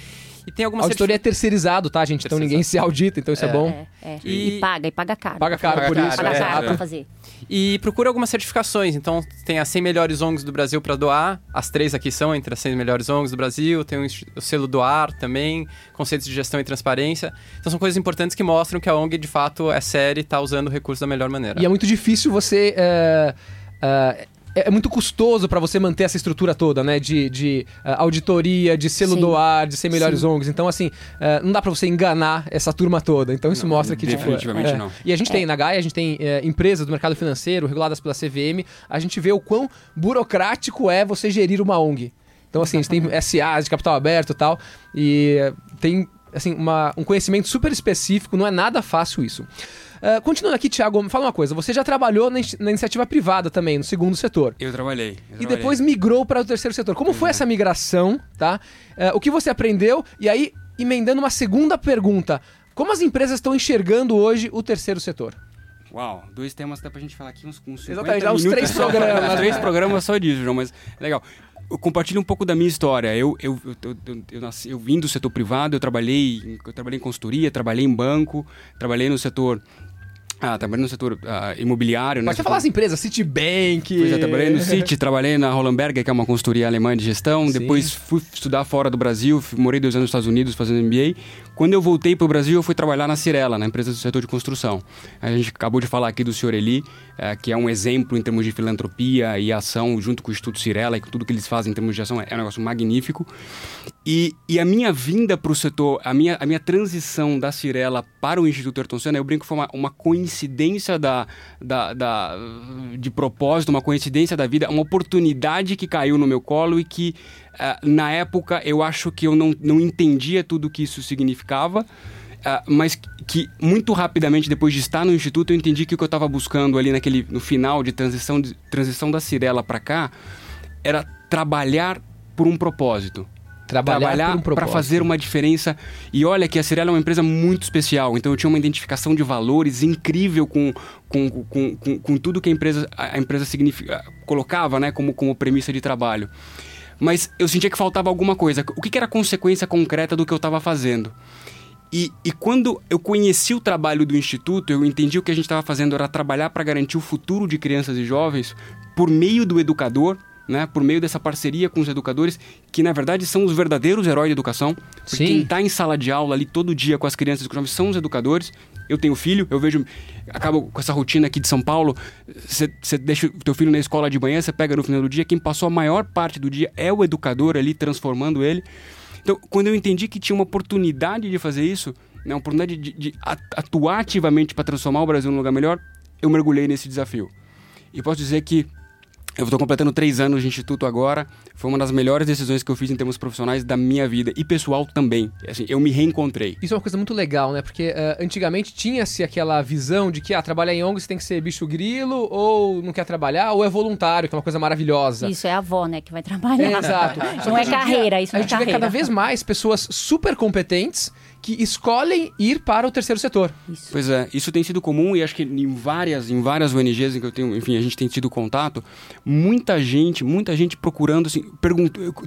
E tem A algumas auditoria é terceirizado, tá, gente? Então ninguém se audita, então isso é, bom. É, é. E- E... paga, e paga caro. Paga caro Paga por caro, isso. Paga é, caro é. pra fazer. E procura algumas certificações. Então, tem as 100 melhores ONGs do Brasil para doar. As três aqui são entre as 100 melhores ONGs do Brasil. Tem o, selo Doar também, conceitos de gestão e transparência. Então, são coisas importantes que mostram que a ONG, de fato, é séria e está usando o recurso da melhor maneira. E é muito difícil você. é, é muito custoso pra você manter essa estrutura toda, né? De, de é, auditoria, de selo Sim. doar, de ser melhores Sim. ONGs. Então, assim, é, não dá pra você enganar essa turma toda. Então, isso Não, mostra que, tipo, definitivamente é. não. E a gente tem, na Gaia, a gente tem é, empresas do mercado financeiro reguladas pela CVM. A gente vê o quão burocrático é você gerir uma ONG. Então, assim, [LAUGHS] a gente tem SAs de capital aberto e tal. E é, tem, assim, uma- um conhecimento super específico. Não é nada fácil isso. Ah, continuando aqui, Thiago, me fala uma coisa. Você já trabalhou na, in- na iniciativa privada também, no segundo setor. Eu trabalhei. eu E trabalhei. depois migrou para o terceiro setor. Como foi essa migração, tá? Eh, o que você aprendeu? E aí, emendando uma segunda pergunta. Como as empresas estão enxergando hoje o terceiro setor? Uau, dois temas dá pra gente falar aqui uns, uns 50 Exatamente, uns três programas. [LAUGHS] Uns três programas só disso, João, mas legal. Eu compartilho um pouco da minha história. Eu, eu, eu, eu, eu, nasci, eu vim do setor privado, eu trabalhei, eu trabalhei em consultoria, trabalhei em banco, trabalhei no setor... Ah, trabalhei no setor ah, imobiliário. né? Pode falar as empresas, Citibank. Pois é, trabalhei no City, trabalhei na Hollenberger, que é uma consultoria alemã de gestão. Sim. Depois fui estudar fora do Brasil, morei dois anos nos Estados Unidos fazendo MBA. Quando eu voltei para o Brasil, eu fui trabalhar na Cirela, na empresa do setor de construção. A gente acabou de falar aqui do senhor Eli, eh, que é um exemplo em termos de filantropia e ação, junto com o Instituto Cirela e com tudo que eles fazem em termos de ação, é um negócio magnífico. E, e a minha vinda para o setor, a minha, a minha transição da Cirela para o Instituto Ayrton Senna, eu brinco que foi uma, uma coincidência da, da, da- de propósito, uma coincidência da vida, uma oportunidade que caiu no meu colo e que, na época, eu acho que eu não, não entendia tudo que isso significava. ah, mas que muito rapidamente depois de estar no instituto eu entendi que o que eu estava buscando ali naquele no final de transição de, transição da Cirela para cá era trabalhar por um propósito Trabalhar, um para propósito. fazer uma diferença. E olha que a Cirela é uma empresa muito especial, então eu tinha uma identificação de valores incrível com, com, com, com, com tudo que a empresa, a empresa significa, colocava né, como, como premissa de trabalho. Mas eu sentia que faltava alguma coisa. O que, que era a consequência concreta do que eu estava fazendo? E, e quando eu conheci o trabalho do Instituto, eu entendi o que a gente estava fazendo era trabalhar para garantir o futuro de crianças e jovens por meio do educador, né, por meio dessa parceria com os educadores, que na verdade são os verdadeiros heróis da educação. Porque Sim. quem está em sala de aula ali todo dia com as crianças e com os jovens são os educadores. Eu tenho filho, eu vejo, acabo com essa rotina aqui de São Paulo. Você deixa o teu filho na escola de manhã, você pega no final do dia, quem passou a maior parte do dia é o educador ali, transformando ele. Então, quando eu entendi que tinha uma oportunidade de fazer isso, né, uma oportunidade de, de at- atuar ativamente para transformar o Brasil num lugar melhor, eu mergulhei nesse desafio. E posso dizer que eu estou completando três anos de instituto agora. Foi uma das melhores decisões que eu fiz em termos profissionais da minha vida e pessoal também. Assim, eu me reencontrei. Isso é uma coisa muito legal, né? Porque eh, antigamente tinha-se aquela visão de que ah, trabalhar em ONG você tem que ser bicho grilo, ou não quer trabalhar, ou é voluntário, que é uma coisa maravilhosa. Isso é a avó, né, que vai trabalhar. É, exato. [LAUGHS] Não é carreira, isso a não é gente vê carreira. cada vez mais pessoas super competentes que escolhem ir para o terceiro setor. Isso. Pois é, isso tem sido comum e acho que em várias, em várias ONGs em que eu tenho, enfim, a gente tem tido contato, muita gente, muita gente procurando, assim,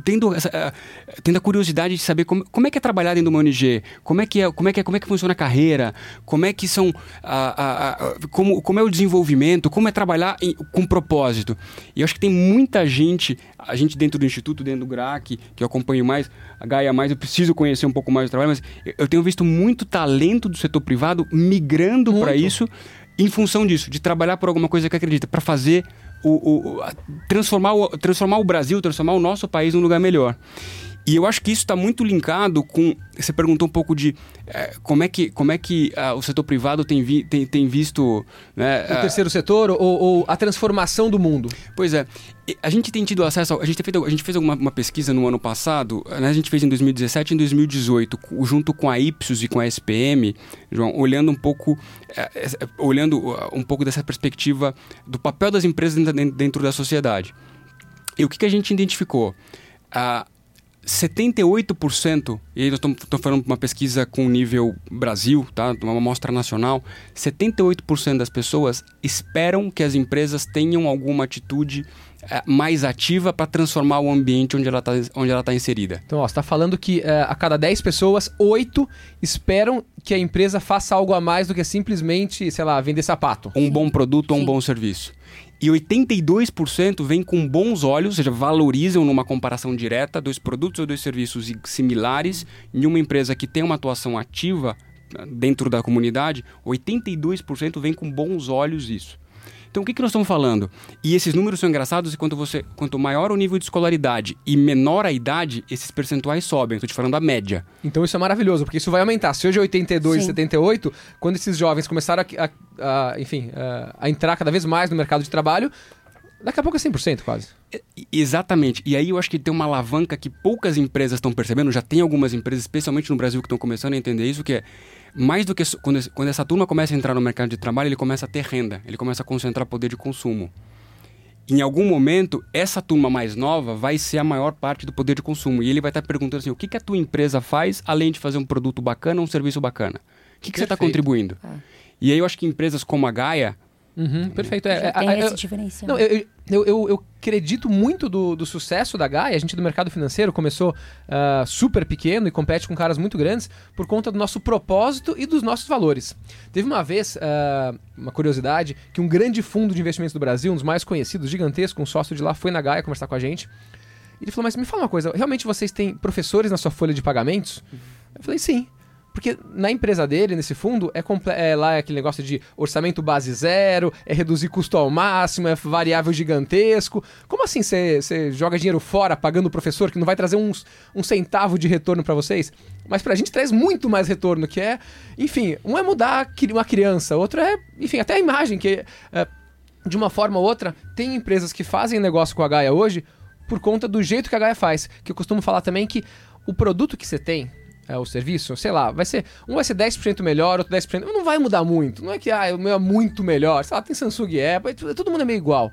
tendo, essa, eh, tendo a curiosidade de saber como, como é que é trabalhar dentro de uma ONG, como é que é, como é que é, como é que funciona a carreira, como é que são, a, a- a- como, como é o desenvolvimento, como é trabalhar em- com propósito. E eu acho que tem muita gente, a gente dentro do instituto, dentro do GRAC, que eu acompanho mais, Gaia mais, eu preciso conhecer um pouco mais do trabalho, mas eu- tenho visto muito talento do setor privado migrando para isso em função disso, de trabalhar por alguma coisa que acredita, para fazer o, o- transformar, o, transformar o Brasil, transformar o nosso país num lugar melhor. E eu acho que isso está muito linkado com. Você perguntou um pouco de eh, como é que, como é que ah, o setor privado tem, vi- tem, tem visto. Né, O ah, terceiro setor ou, ou a transformação do mundo? Pois é, a gente tem tido acesso, a gente, feito, a gente fez uma, uma pesquisa no ano passado, né, a gente fez em 2017 e em 2018, cu- junto com a Ipsos e com a SPM, João, olhando um pouco, eh, eh, olhando uh, um pouco dessa perspectiva do papel das empresas dentro, dentro da sociedade. E o que, que a gente identificou? Ah, 78%, e aí nós estamos falando de uma pesquisa com nível Brasil, tá? uma amostra nacional, 78% das pessoas esperam que as empresas tenham alguma atitude mais ativa para transformar o ambiente onde ela está onde ela tá inserida. Então, ó, você está falando que eh, a cada 10 pessoas, 8 esperam que a empresa faça algo a mais do que simplesmente, sei lá, vender sapato. Um bom produto ou um bom serviço. E 82% vem com bons olhos, ou seja, valorizam numa comparação direta dois produtos ou dois serviços similares em uma empresa que tem uma atuação ativa ah, dentro da comunidade, 82% vem com bons olhos isso. Então o que, que nós estamos falando? E esses números são engraçados e quanto, você, quanto maior o nível de escolaridade e menor a idade, esses percentuais sobem. Estou te falando da média. Então isso é maravilhoso, porque isso vai aumentar. Se hoje é 82, Sim. 78, quando esses jovens começaram a, a- a- enfim, a, a entrar cada vez mais no mercado de trabalho, daqui a pouco é 100% quase. Exatamente. E aí eu acho que tem uma alavanca que poucas empresas estão percebendo, já tem algumas empresas, especialmente no Brasil, que estão começando a entender isso, que é mais do que quando, quando essa turma começa a entrar no mercado de trabalho, ele começa a ter renda, ele começa a concentrar poder de consumo. Em algum momento, essa turma mais nova vai ser a maior parte do poder de consumo. E ele vai estar perguntando assim: o que, que a tua empresa faz além de fazer um produto bacana, um serviço bacana? O que, que você está contribuindo? E aí eu acho que empresas como a Gaia, Uhum, perfeito. É, é, tem a- esse eu- diferencial. Não, eu, eu, eu, eu acredito muito do, do sucesso da Gaia. A gente do mercado financeiro começou ah, super pequeno e compete com caras muito grandes por conta do nosso propósito e dos nossos valores. Teve uma vez, ah, uma curiosidade, que um grande fundo de investimentos do Brasil, um dos mais conhecidos, gigantesco, um sócio de lá, foi na Gaia conversar com a gente. E ele falou, mas me fala uma coisa, realmente vocês têm professores na sua folha de pagamentos? Eu falei, sim. Porque na empresa dele, nesse fundo, é, é lá é aquele negócio de orçamento base zero, é reduzir custo ao máximo, é variável gigantesco. Como assim você joga dinheiro fora pagando o professor que não vai trazer uns, um centavo de retorno para vocês? Mas pra gente traz muito mais retorno, que é, enfim, um é mudar uma criança, outro é, enfim, até a imagem, que é, de uma forma ou outra, tem empresas que fazem negócio com a Gaia hoje por conta do jeito que a Gaia faz. Que eu costumo falar também que o produto que você tem, é, o serviço, sei lá, vai ser. Um vai ser 10% melhor, outro 10%. Não vai mudar muito. Não é que ah, o meu é muito melhor. Sei lá, tem Samsung e Apple, tudo- todo mundo é meio igual.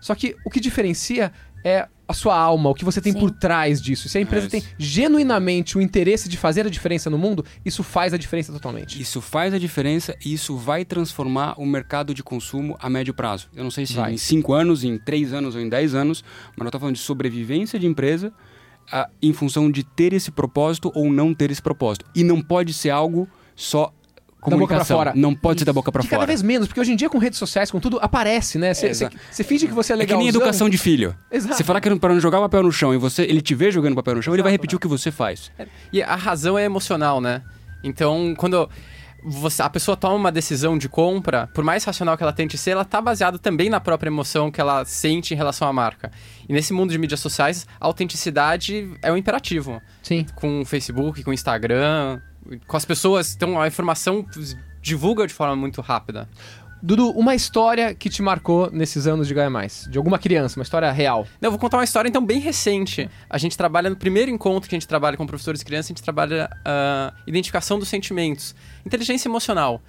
Só que o que diferencia é a sua alma, o que você tem Sim. por trás disso. Se a empresa É tem genuinamente o interesse de fazer a diferença no mundo, isso faz a diferença totalmente. Isso faz a diferença e isso vai transformar o mercado de consumo a médio prazo. Eu não sei se Vai. em 5 anos, em 3 anos ou em 10 anos, mas nós estamos falando de sobrevivência de empresa ah, em função de ter esse propósito ou não ter esse propósito. E não pode ser algo só boca pra comunicação. fora. Não pode ser da boca para fora. cada vez menos, porque hoje em dia com redes sociais, com tudo, aparece, né? Você É, exato. finge que você é É que legal. nem educação de filho. Exato. Você falar que para não jogar o papel no chão e você, ele te vê jogando papel no chão, ele vai Exato, repetir o que você faz. E a razão é emocional, né? Então, quando você- a pessoa toma uma decisão de compra, por mais racional que ela tente ser, ela tá baseada também na própria emoção que ela sente em relação à marca. E nesse mundo de mídias sociais, a autenticidade é um imperativo. Sim. Com o Facebook, com o Instagram, com as pessoas. Então, a informação divulga de forma muito rápida. Dudu, uma história que te marcou nesses anos de Gaia Mais? De alguma criança, uma história real. Não, eu vou contar uma história, então, bem recente. A gente trabalha, no primeiro encontro que a gente trabalha com professores e crianças, a gente trabalha a identificação dos sentimentos, inteligência emocional.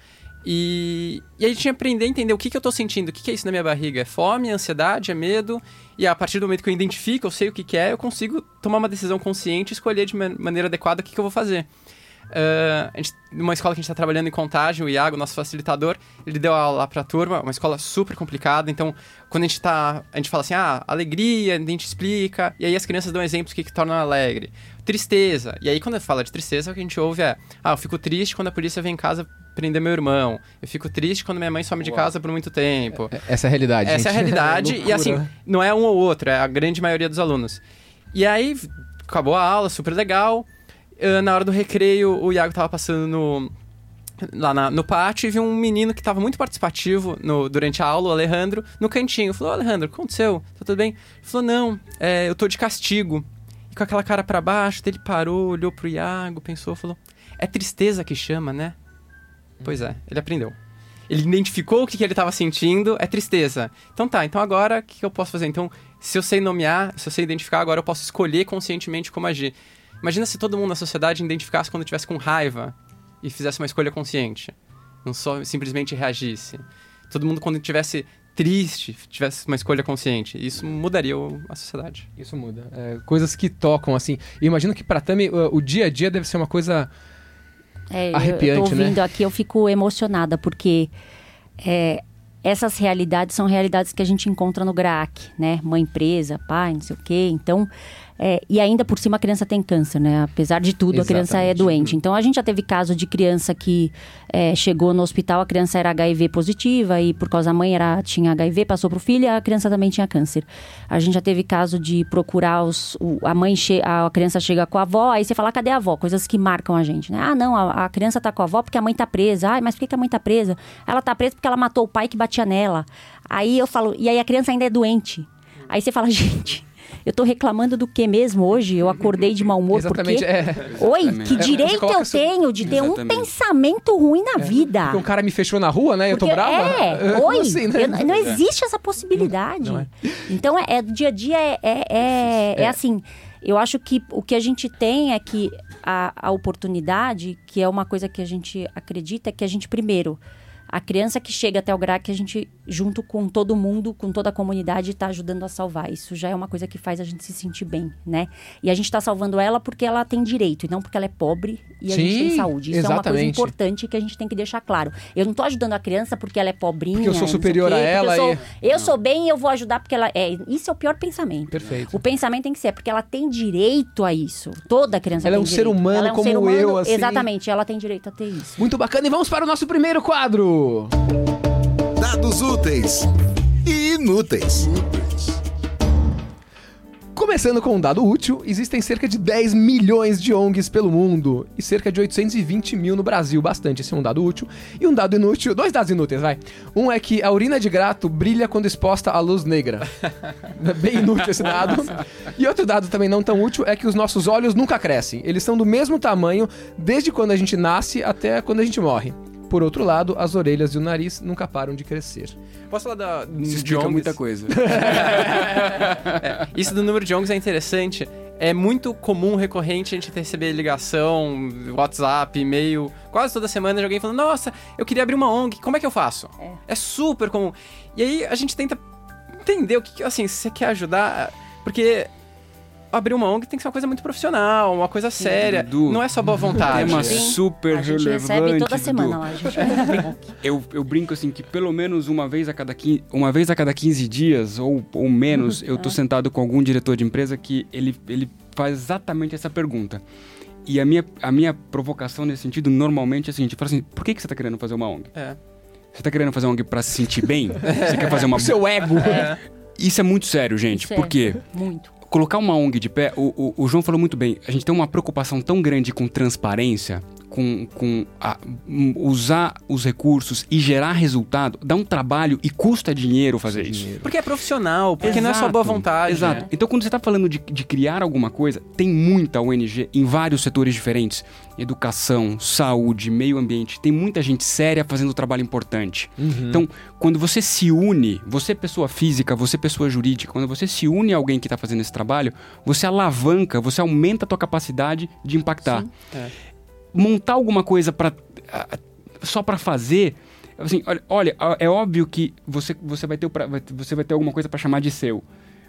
E, e a gente aprender a entender o que, que eu tô sentindo, o que, que é isso na minha barriga. É fome, é ansiedade, é medo. E a partir do momento que eu identifico, eu sei o que, que é, eu consigo tomar uma decisão consciente e escolher de man- maneira adequada o que, que eu vou fazer. Ah, a gente, numa escola que a gente está trabalhando em contagem, o Iago, nosso facilitador, ele deu aula lá pra turma, uma escola super complicada, então quando a gente tá. A gente fala assim, ah, alegria, a gente explica, e aí as crianças dão exemplos do que, que torna alegre. Tristeza. E aí quando fala de tristeza, o que a gente ouve é, ah, eu fico triste quando a polícia vem em casa prender meu irmão. Eu fico triste quando minha mãe some de casa por muito tempo. Essa é a realidade. Essa é a gente. realidade. [LAUGHS] e Loucura. assim, não é um ou outro, é a grande maioria dos alunos. E aí, acabou a aula, super legal. Ah, na hora do recreio, o Iago tava passando no, lá na- no pátio e viu um menino que tava muito participativo no- durante a aula, o Alejandro, no cantinho. Falou, "Ô, Alejandro, o que aconteceu? Tá tudo bem? Ele falou, não, é, eu tô de castigo. e com aquela cara pra baixo, ele parou, olhou pro Iago, pensou, falou: "É tristeza que chama, né?" Pois é, ele aprendeu. Ele identificou o que, que ele estava sentindo, é tristeza. Então tá, então agora o que, que eu posso fazer? Então, se eu sei nomear, se eu sei identificar, agora eu posso escolher conscientemente como agir. Imagina se todo mundo na sociedade identificasse quando estivesse com raiva e fizesse uma escolha consciente. Não só simplesmente reagisse. Todo mundo quando estivesse triste, tivesse uma escolha consciente. Isso mudaria a sociedade. Isso muda. É, coisas que tocam, assim. E imagino que pra Tami o, o dia a dia deve ser uma coisa. É, eu- Arrepiante, eu tô ouvindo né? aqui, eu fico emocionada, porque é, essas realidades são realidades que a gente encontra no GRAAC, né? Mãe presa, pai, não sei o quê. Então, é, e ainda por cima a criança tem câncer, né? Apesar de tudo, a criança é Exatamente. doente. Então, a gente já teve caso de criança que é, chegou no hospital, a criança era HIV positiva e por causa da mãe era, tinha HIV, passou pro filho e a criança também tinha câncer. A gente já teve caso de procurar os, o- a mãe, che, a criança chega com a avó, aí você fala, cadê a avó? Coisas que marcam a gente, né? Ah, não, a, a criança tá com a avó porque a mãe tá presa. Ai, mas por que, que a mãe tá presa? Ela tá presa porque ela matou o pai que batia nela. Aí eu falo, e aí a criança ainda é doente. Aí você fala, [LAUGHS] gente, eu tô reclamando do que mesmo hoje? Eu acordei de mau humor Exatamente. porque... É. Oi, Exatamente. que É, direito eu seu- tenho de ter um Exatamente. pensamento ruim na vida? Porque um cara me fechou na rua, né? eu tô Porque- brava. É, [LAUGHS] oi, assim, né? eu- não existe essa possibilidade. Não é. Então, é, é, do dia a dia é, é, é, é assim. Eu acho que o que a gente tem é que a, a oportunidade, que é uma coisa que a gente acredita, é que a gente, primeiro, a criança que chega até o GRAC, a gente, junto com todo mundo, com toda a comunidade, está ajudando a salvar. Isso já é uma coisa que faz a gente se sentir bem, né? E a gente está salvando ela porque ela tem direito, e não porque ela é pobre e a gente tem Sim, saúde. Isso é uma coisa exatamente. importante que a gente tem que deixar claro. Eu não tô ajudando a criança porque ela é pobrinha. Porque eu sou superior quê, a ela Eu sou, e- eu sou bem e eu vou ajudar porque ela é. Isso é o pior pensamento. Perfeito. O pensamento tem que ser porque ela tem direito a isso. Toda criança Ela é tem um ser direito. humano ela é um como ser humano, eu, assim. Exatamente, ela tem direito a ter isso. Muito bacana. E vamos para o nosso primeiro quadro. Dados úteis e inúteis. Começando com um dado útil, existem cerca de 10 milhões de ONGs pelo mundo e cerca de 820 mil no Brasil. Bastante, esse é um dado útil. E um dado inútil, dois dados inúteis, vai. Um é que a urina de gato brilha quando exposta à luz negra. É Bem inútil esse dado. E outro dado também não tão útil é que os nossos olhos nunca crescem. Eles são do mesmo tamanho desde quando a gente nasce até quando a gente morre. Por outro lado, as orelhas e o nariz nunca param de crescer. Posso falar da, Isso explica muita coisa. [LAUGHS] [LAUGHS] É, isso do número de ONGs é interessante. É muito comum, recorrente, a gente receber ligação, WhatsApp, e-mail, quase toda semana de alguém falando: Nossa, eu queria abrir uma ONG, como é que eu faço? É, super comum. E aí a gente tenta entender o que, que- assim, se você quer ajudar. Porque abrir uma ONG tem que ser uma coisa muito profissional, uma coisa séria. Dudu. Não é só boa vontade. Tema Sim. super a gente relevante. recebe toda Dudu. semana lá. A gente [LAUGHS] vai Eu, eu brinco assim que pelo menos uma vez a cada 15, uma vez a cada 15 dias ou, ou menos, eu tô [LAUGHS] sentado com algum diretor de empresa que ele, ele faz exatamente essa pergunta. E a minha, a minha provocação nesse sentido normalmente é a seguinte, eu falo assim, por que, que você tá querendo fazer uma ONG? É. Você tá querendo fazer uma ONG pra se sentir bem? [LAUGHS] Você quer fazer uma... O seu ego. Isso é muito sério, gente. Isso é Por quê? Muito. Colocar uma ONG de pé, o, o, o João falou muito bem, a gente tem uma preocupação tão grande com transparência, com, com a- usar os recursos e gerar resultado, dá um trabalho e custa dinheiro fazer isso. Porque é profissional, porque não é só Exato, boa vontade. Exato. né? Então, quando você está falando de, de criar alguma coisa, tem muita ONG em vários setores diferentes: educação, saúde, meio ambiente. Tem muita gente séria fazendo trabalho importante. Então, quando você se une, você pessoa física, você pessoa jurídica, quando você se une a alguém que está fazendo esse trabalho, você alavanca, você aumenta a tua capacidade de impactar. É. Montar alguma coisa para só para fazer assim, olha, olha, é óbvio que você, você vai ter você vai ter alguma coisa para chamar de seu.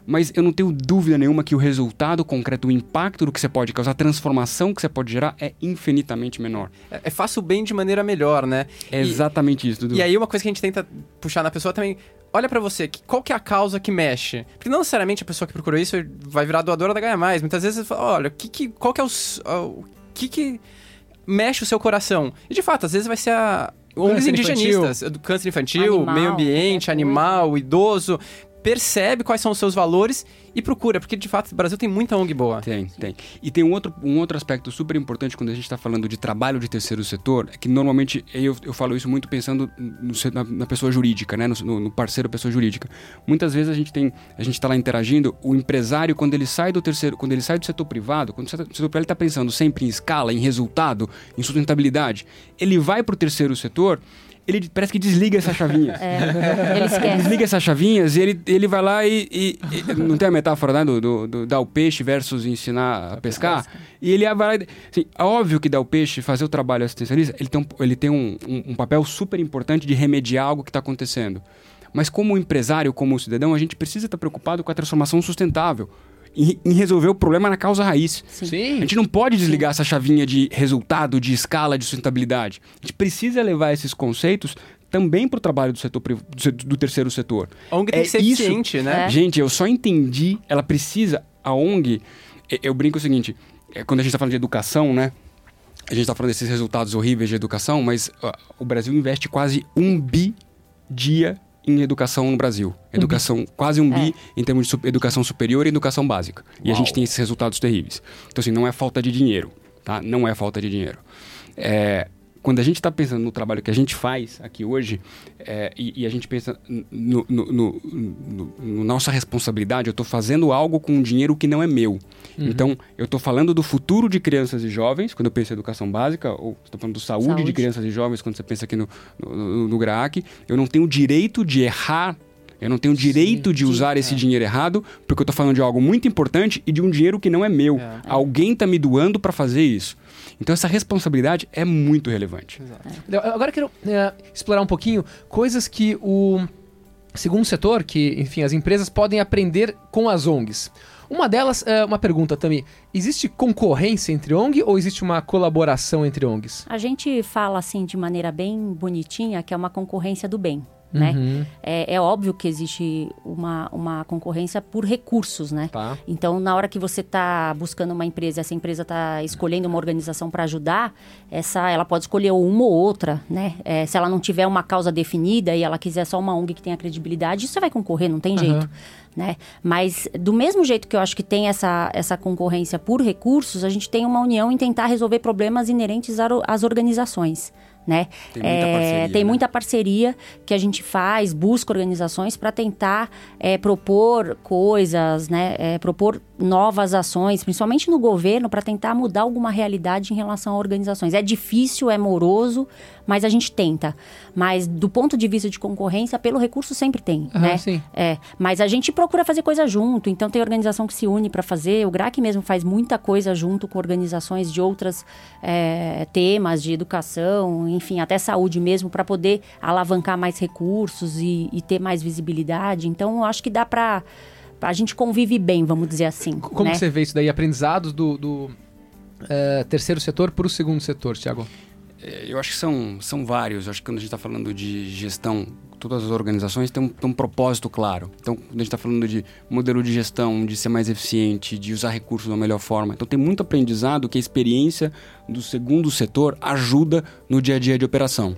Mas eu não tenho dúvida nenhuma que o resultado concreto, o impacto do que você pode causar, a transformação que você pode gerar é infinitamente menor. É, é faça o bem de maneira melhor, né? É E- exatamente isso, Dudu. E aí uma coisa que a gente tenta puxar na pessoa também, olha pra você, qual que é a causa que mexe? Porque não necessariamente a pessoa que procurou isso vai virar doadora da Ganha Mais. Muitas vezes você fala, olha, que que, qual que é o, o que que mexe o seu coração? E de fato, às vezes vai ser a ONGs Câncer indigenistas, do câncer infantil, Animal, meio ambiente, animal, idoso. Percebe quais são os seus valores e procura, porque de fato o Brasil tem muita ONG boa. Tem, tem. E tem um outro, um outro aspecto super importante quando a gente está falando de trabalho de terceiro setor, é que normalmente eu, eu falo isso muito pensando no na, na pessoa jurídica, né? No, no parceiro pessoa jurídica. Muitas vezes a gente tem, a gente está lá interagindo, o empresário quando ele sai do terceiro, quando ele sai do setor privado, quando o setor privado está pensando sempre em escala, em resultado, em sustentabilidade, ele vai para o terceiro setor ele parece que desliga essa chavinha. É, ele esquece. Desliga essas chavinhas e ele, ele vai lá e, e- e- Não tem a metáfora, né? Do, do, do dar o peixe versus ensinar a pescar? E ele vai lá. Assim, é óbvio que dar o peixe, fazer o trabalho assistencialista, ele tem, um, ele tem um, um- um papel super importante de remediar algo que está acontecendo. Mas como empresário, como cidadão, a gente precisa estar preocupado com a transformação sustentável. Em, em resolver o problema na causa raiz. A Sim. gente não pode desligar essa chavinha de resultado, de escala, de sustentabilidade. A gente precisa levar esses conceitos também para o trabalho do setor do, terceiro setor. A ONG tem É que ser isso. eficiente, né? É. Gente, eu só entendi, ela precisa, a ONG, eu brinco o seguinte, é, quando a gente está falando de educação, né? A gente está falando desses resultados horríveis de educação, mas ó, o Brasil investe quase um bi dia em educação no Brasil. Educação, quase um bi em termos de educação superior e educação básica. E a gente tem esses resultados terríveis. Então, assim, não é falta de dinheiro, tá? Não é falta de dinheiro. É, quando a gente está pensando no trabalho que a gente faz aqui hoje, é, e, e a gente pensa no, no- no- no- no nossa responsabilidade, eu estou fazendo algo com um dinheiro que não é meu. Então, eu estou falando do futuro de crianças e jovens, quando eu penso em educação básica, ou estou falando do saúde, Saúde. de crianças e jovens, quando você pensa aqui no, no, no, no GRAAC. Eu não tenho o direito de errar, eu não tenho o direito de usar esse dinheiro errado, porque eu estou falando de algo muito importante e de um dinheiro que não é meu. É. Alguém está me doando para fazer isso. Então, essa responsabilidade é muito relevante. Eu- Agora eu quero é, explorar um pouquinho coisas que o segundo setor, que, enfim, as empresas podem aprender com as ONGs. Uma delas, é uma pergunta também. Existe concorrência entre ONG ou existe uma colaboração entre ONGs? A gente fala assim de maneira bem bonitinha que é uma concorrência do bem, né? Uhum, É, é óbvio que existe uma, uma concorrência por recursos, né? Tá. Então, na hora que você está buscando uma empresa, essa empresa está escolhendo uma organização para ajudar, essa, ela pode escolher uma ou outra, né? É, se ela não tiver uma causa definida e ela quiser só uma ONG que tenha credibilidade, isso você vai concorrer, não tem jeito, né? Mas do mesmo jeito que eu acho que tem essa, essa concorrência por recursos, a gente tem uma união em tentar resolver problemas inerentes às organizações. Né? Tem muita parceria, tem né? muita parceria que a gente faz, busca organizações para tentar é, propor coisas, né? É, propor novas ações, principalmente no governo, para tentar mudar alguma realidade em relação a organizações. É difícil, é moroso, mas a gente tenta. Mas do ponto de vista de concorrência, pelo recurso sempre tem, Aham, né? sim. É, mas a gente procura fazer coisa junto, então tem organização que se une para fazer. O GRAC mesmo faz muita coisa junto com organizações de outros temas, de educação, enfim, até saúde mesmo, para poder alavancar mais recursos e, e ter mais visibilidade. Então, eu acho que dá para. A gente convive bem, vamos dizer assim. Como né? você vê isso daí? Aprendizados do, do, é, terceiro setor para o segundo setor, Tiago? É, Eu acho que são, são vários. Eu acho que quando a gente está falando de gestão, todas as organizações têm um, têm um propósito claro. Então, quando a gente está falando de modelo de gestão, de ser mais eficiente, de usar recursos da melhor forma. Então, tem muito aprendizado que a experiência do segundo setor ajuda no dia a dia de operação.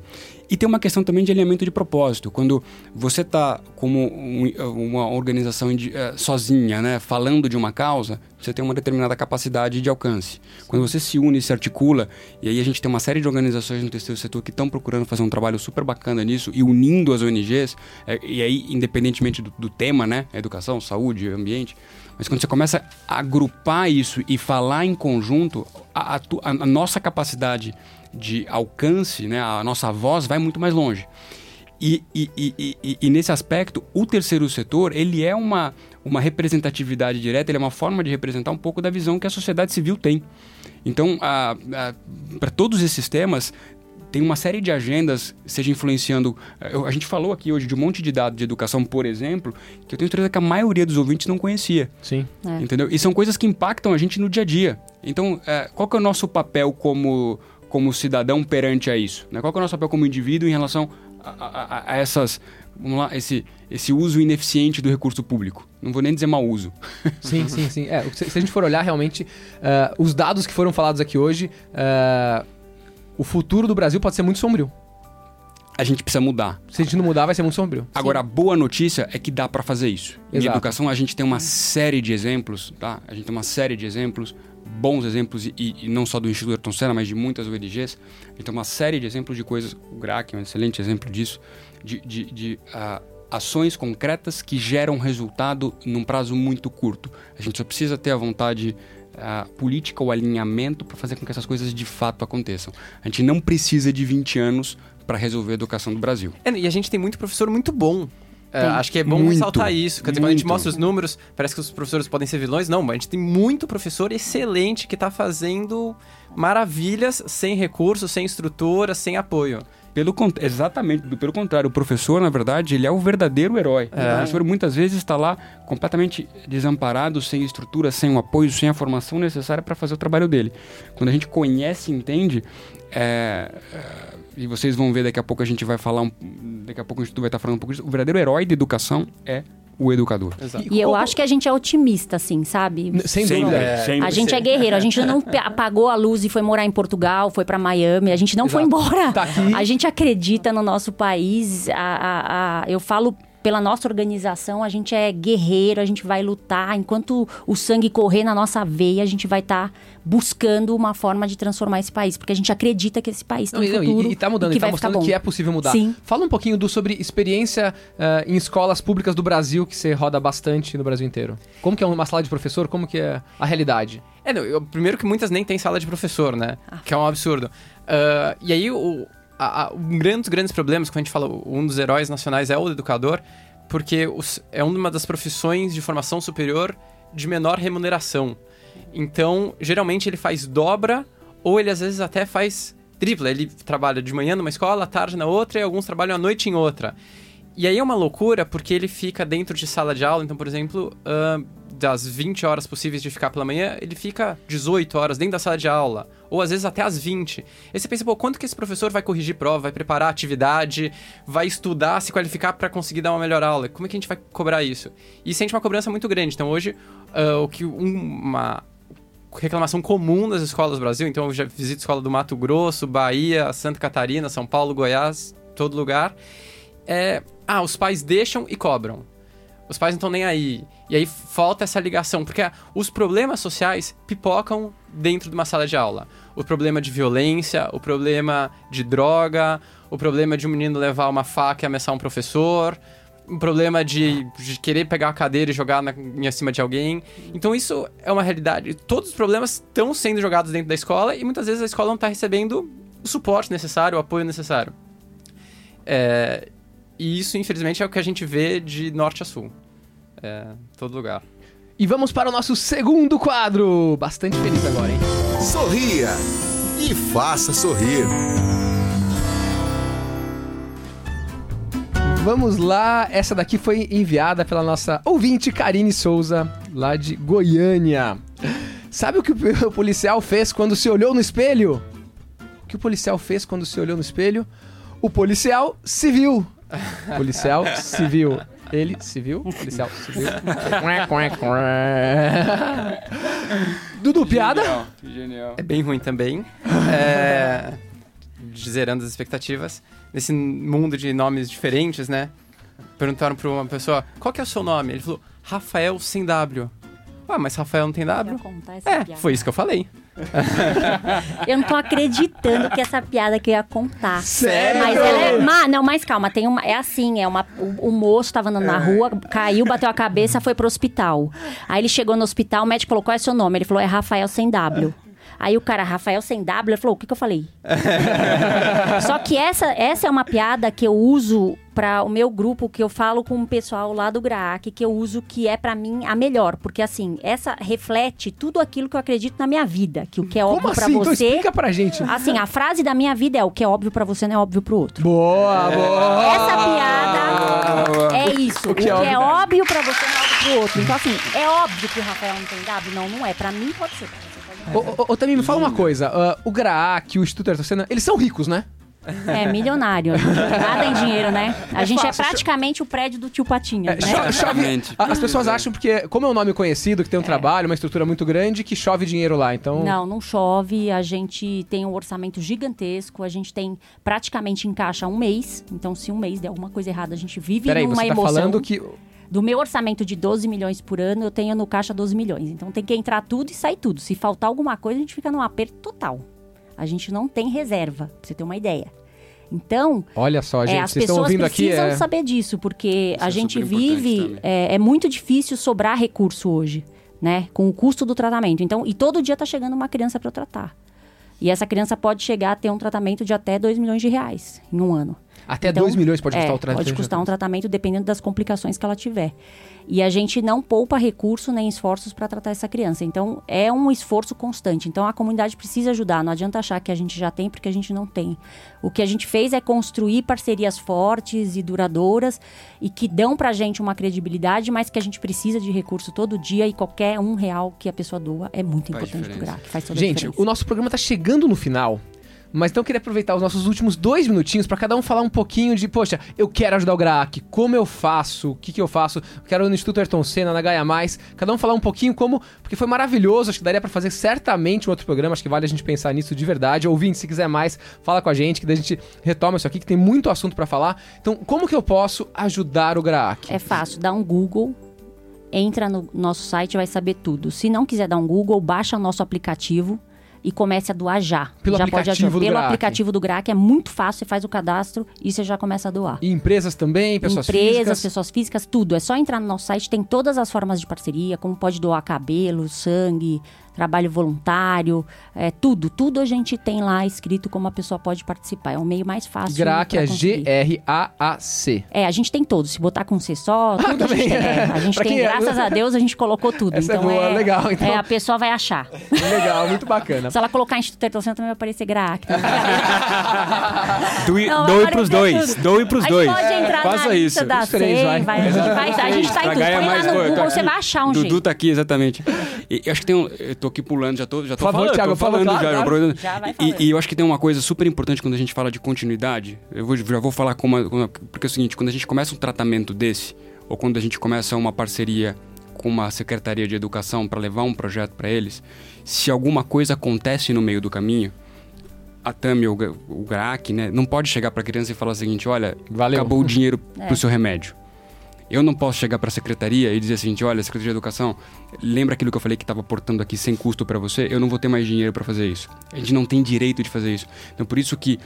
E tem uma questão também de alinhamento de propósito. Quando você está como um- uma organização indi- eh, sozinha, né, falando de uma causa, você tem uma determinada capacidade de alcance. Quando você se une e se articula, e aí a gente tem uma série de organizações no terceiro setor que estão procurando fazer um trabalho super bacana nisso e unindo as ONGs, eh, e aí, independentemente do, do tema, né, educação, saúde, ambiente, mas quando você começa a agrupar isso e falar em conjunto, a, a- a nossa capacidade de alcance, né, a nossa voz vai muito mais longe. E, e, e, e- e nesse aspecto, o terceiro setor, ele é uma, uma representatividade direta, ele é uma forma de representar um pouco da visão que a sociedade civil tem. Então, para todos esses temas, tem uma série de agendas, seja influenciando. eu- a gente falou aqui hoje de um monte de dados de educação, por exemplo, que eu tenho certeza que a maioria dos ouvintes não conhecia. Sim. É. Entendeu? E são coisas que impactam a gente no dia a dia. Então, é, qual que é o nosso papel como, como cidadão perante a isso? né? Qual é o nosso papel como indivíduo em relação a, a- a essas. Vamos lá, esse, esse uso ineficiente do recurso público. Não vou nem dizer mau uso. [LAUGHS] Sim, sim, sim. É, se, se a gente for olhar realmente, eh, os dados que foram falados aqui hoje, eh, o futuro do Brasil pode ser muito sombrio. a gente precisa mudar. Se a gente não mudar, vai ser muito sombrio. Agora, a boa notícia é que dá pra fazer isso. Em Exato. educação, a gente tem uma série de exemplos, tá? A gente tem uma série de exemplos, bons exemplos, e, e não só do Instituto Ayrton Senna, mas de muitas ONGs. Tem uma série de exemplos de coisas. O GRAC é um excelente exemplo disso, de, de, de, ah, ações concretas que geram resultado num prazo muito curto. A gente só precisa ter a vontade a política, o alinhamento para fazer com que essas coisas de fato aconteçam. A gente não precisa de 20 anos para resolver a educação do Brasil. É, e a gente tem muito professor muito bom. É, acho que é bom Muito, ressaltar isso. Quer dizer, quando a gente mostra os números, parece que os professores podem ser vilões. Não, mas a gente tem muito professor excelente que tá fazendo maravilhas sem recursos, sem estrutura, sem apoio. Pelo, exatamente, pelo contrário, o professor, na verdade, ele é o verdadeiro herói. É. O professor muitas vezes está lá completamente desamparado, sem estrutura, sem o apoio, sem a formação necessária para fazer o trabalho dele. Quando a gente conhece e entende, é, é, e vocês vão ver daqui a pouco a gente vai falar, um, daqui a pouco o Instituto vai estar falando um pouco disso, o verdadeiro herói da educação é o educador. Exato. E eu acho que a gente é otimista, assim, sabe? Sem dúvida. A gente é guerreiro, a gente não [LAUGHS] apagou a luz e foi morar em Portugal, foi pra Miami, a gente não foi Exato. embora. Tá aqui. A gente acredita no nosso país, a- a- a- eu falo pela nossa organização, a gente é guerreiro, a gente vai lutar, enquanto o sangue correr na nossa veia, a gente vai estar buscando uma forma de transformar esse país, porque a gente acredita que esse país Não, tem e, não, futuro e, e tá mudando, e que e tá vai ficar mostrando que é possível mudar. Sim. Fala um pouquinho do, sobre experiência ah, em escolas públicas do Brasil, que você roda bastante no Brasil inteiro. Como que é uma sala de professor? Como que é a realidade? É, não, eu- primeiro que muitas nem têm sala de professor, né? Que é um absurdo. Ah, e aí, o, a, a- um grandes, grandes problemas, quando a gente fala um dos heróis nacionais é o educador, porque os- é uma das profissões de formação superior de menor remuneração. Então, geralmente ele faz dobra, ou ele às vezes até faz tripla. Ele trabalha de manhã numa escola, à tarde na outra, e alguns trabalham à noite em outra. E aí é uma loucura porque ele fica dentro de sala de aula, então, por exemplo, ahn, das 20 horas possíveis de ficar pela manhã, ele fica 18 horas dentro da sala de aula, ou às vezes até às 20. Aí você pensa, pô, quanto que esse professor vai corrigir prova, vai preparar atividade, vai estudar, se qualificar para conseguir dar uma melhor aula? Como é que a gente vai cobrar isso? E sente uma cobrança muito grande. Então, hoje, ah, o que um- uma reclamação comum das escolas do Brasil, então eu já visito escola do Mato Grosso, Bahia, Santa Catarina, São Paulo, Goiás, todo lugar, é, ah, os pais deixam e cobram. Os pais não estão nem aí. E aí falta essa ligação, porque os problemas sociais pipocam dentro de uma sala de aula. O problema de violência, o problema de droga, o problema de um menino levar uma faca e ameaçar um professor, o problema de, de querer pegar a cadeira e jogar na, em cima de alguém. Então isso é uma realidade. Todos os problemas estão sendo jogados dentro da escola e muitas vezes a escola não está recebendo o suporte necessário, o apoio necessário. É, e isso, infelizmente, é o que a gente vê de norte a sul. É, todo lugar. E vamos para o nosso segundo quadro. Bastante feliz agora, hein? Sorria e faça sorrir. Vamos lá, essa daqui foi enviada pela nossa ouvinte Karine Souza, lá de Goiânia. Sabe o que o [LAUGHS] policial fez quando se olhou no espelho? O que o policial fez quando se olhou no espelho? O policial se viu. [LAUGHS] Policial viu. Ele viu? Policial viu. [LAUGHS] Dudu, piada? Genial, genial. É bem ruim também. [LAUGHS] É, zerando as expectativas. Nesse mundo de nomes diferentes, né? Perguntaram pra uma pessoa, qual que é o seu nome? Ele falou, Rafael sem W. Ah, mas Rafael não tem W? É, piada? foi isso que eu falei. [LAUGHS] Eu não tô acreditando que essa piada que eu ia contar. Sério? Mas ela é. Ma, não, mas calma, tem uma. É assim, é uma. O, o moço tava andando na rua, caiu, bateu a cabeça, foi pro hospital. Aí ele chegou no hospital, o médico falou: qual é seu nome? Ele falou: é Rafael sem W. Aí o cara, Rafael sem W, ele falou: o que, que eu falei? [LAUGHS] Só que essa, essa é uma piada que eu uso para o meu grupo, que eu falo com o pessoal lá do GRAAC, que eu uso que é pra mim a melhor. Porque assim, essa reflete tudo aquilo que eu acredito na minha vida. Que o que é Como óbvio pra assim? Então você. explica pra gente. Assim, a frase da minha vida é o que é óbvio pra você não é óbvio pro outro. Boa, boa. Essa piada é isso. O que, é, óbvio pra você não é óbvio pro outro. Então, assim, é óbvio que o Rafael não tem W? Não, não é. Pra mim pode ser. Ô, Tammy, me fala uma coisa. ah, o GRAAC, o Instituto Ayrton Senna, eles são ricos, né? É, milionário. Nada em dinheiro, né? A É gente fácil, é praticamente o prédio do tio Patinha, É, né? cho- chove, Exatamente. as pessoas acham porque, como é um nome conhecido, que tem um trabalho, uma estrutura muito grande, que chove dinheiro lá. Então, Não, não chove. A gente tem um orçamento gigantesco. A gente tem praticamente em caixa um mês. Então, se um mês der alguma coisa errada, a gente vive peraí, numa você tá emoção. falando que Do meu orçamento de 12 milhões por ano, eu tenho no caixa 12 milhões. Então tem que entrar tudo e sair tudo. Se faltar alguma coisa, a gente fica num aperto total. A gente não tem reserva, pra você ter uma ideia. Então, Olha só, gente, é, as vocês estão pessoas aqui. precisam É... saber disso, porque Isso a é gente importante vive. É, é muito difícil sobrar recurso hoje, né? Com o custo do tratamento. Então, e todo dia tá chegando uma criança para eu tratar. E essa criança pode chegar a ter um tratamento de até 2 milhões de reais em um ano. Até 2 milhões pode é, custar o tratamento. Pode custar um tratamento dependendo das complicações que ela tiver. E a gente não poupa recurso nem esforços para tratar essa criança. Então, é um esforço constante. Então, a comunidade precisa ajudar. Não adianta achar que a gente já tem, porque a gente não tem. O que a gente fez é construir parcerias fortes e duradouras e que dão para a gente uma credibilidade, mas que a gente precisa de recurso todo dia e qualquer um real que a pessoa doa é muito Faz importante para o. GRAC. Faz toda a Gente, diferença. o nosso programa tá chegando no final. Mas então eu queria aproveitar os nossos últimos dois minutinhos para cada um falar um pouquinho de, poxa, eu quero ajudar o GRAAC, como eu faço, o que, que eu faço, eu quero no Instituto Ayrton Senna, na Gaia Mais, cada um falar um pouquinho como, porque foi maravilhoso, acho que daria para fazer certamente um outro programa, acho que vale a gente pensar nisso de verdade. Ouvinte, se quiser mais, fala com a gente, que daí a gente retoma isso aqui, que tem muito assunto para falar. Então, como que eu posso ajudar o GRAAC? É fácil, dá um Google, entra no nosso site, vai saber tudo. Se não quiser dar um Google, baixa o nosso aplicativo e comece a doar já. Pelo já pode aplicativo ajudar. do Pelo GRAAC. aplicativo do GRAC, é muito fácil, você faz o cadastro e você já começa a doar. E empresas também, pessoas Empresas, físicas. pessoas físicas, tudo. É só entrar no nosso site, tem todas as formas de parceria, como pode doar cabelo, sangue, trabalho voluntário, é, tudo. Tudo a gente tem lá escrito como a pessoa pode participar. É o meio mais fácil. GRAAC pra é. G-R-A-A-C. É, a gente tem todos. Se botar com C só, tudo a gente tem. É, a gente tem, é- graças a Deus, a gente colocou tudo. Essa é então boa, legal, então. É, a pessoa vai achar. [LAUGHS] Legal, muito bacana. Se ela colocar Instituto Senna, também vai aparecer. Então, [LAUGHS] Doe, Não, doe vai pros dois. Doe pros a dois. gente pode entrar Faça na isso. lista da Os três, SEI, vai. vai. A gente vai, a gente tá em tudo. Põe lá no Google, tá você vai achar um Dudu jeito. tá aqui, exatamente. Eu acho que tem um. Eu tô aqui pulando, já tô, já tô Por favor, falando. Thiago, tô fala, falando claro, já. claro. aproveitando. Já vai E- falando. E, eu acho que tem uma coisa super importante quando a gente fala de continuidade. Eu vou, já vou falar como. como- Porque é o seguinte, quando a gente começa um tratamento desse, ou quando a gente começa uma parceria com uma secretaria de educação para levar um projeto para eles, se alguma coisa acontece no meio do caminho, a Tami ou o Gra- o GRAAC, né, não pode chegar para a criança e falar o seguinte: olha, Valeu. acabou o dinheiro [LAUGHS] É. pro seu remédio. Eu não posso chegar para a secretaria e dizer seguinte: olha, Secretaria de Educação, lembra aquilo que eu falei que estava aportando aqui sem custo para você? Eu não vou ter mais dinheiro para fazer isso. A gente não tem direito de fazer isso. Então, por isso que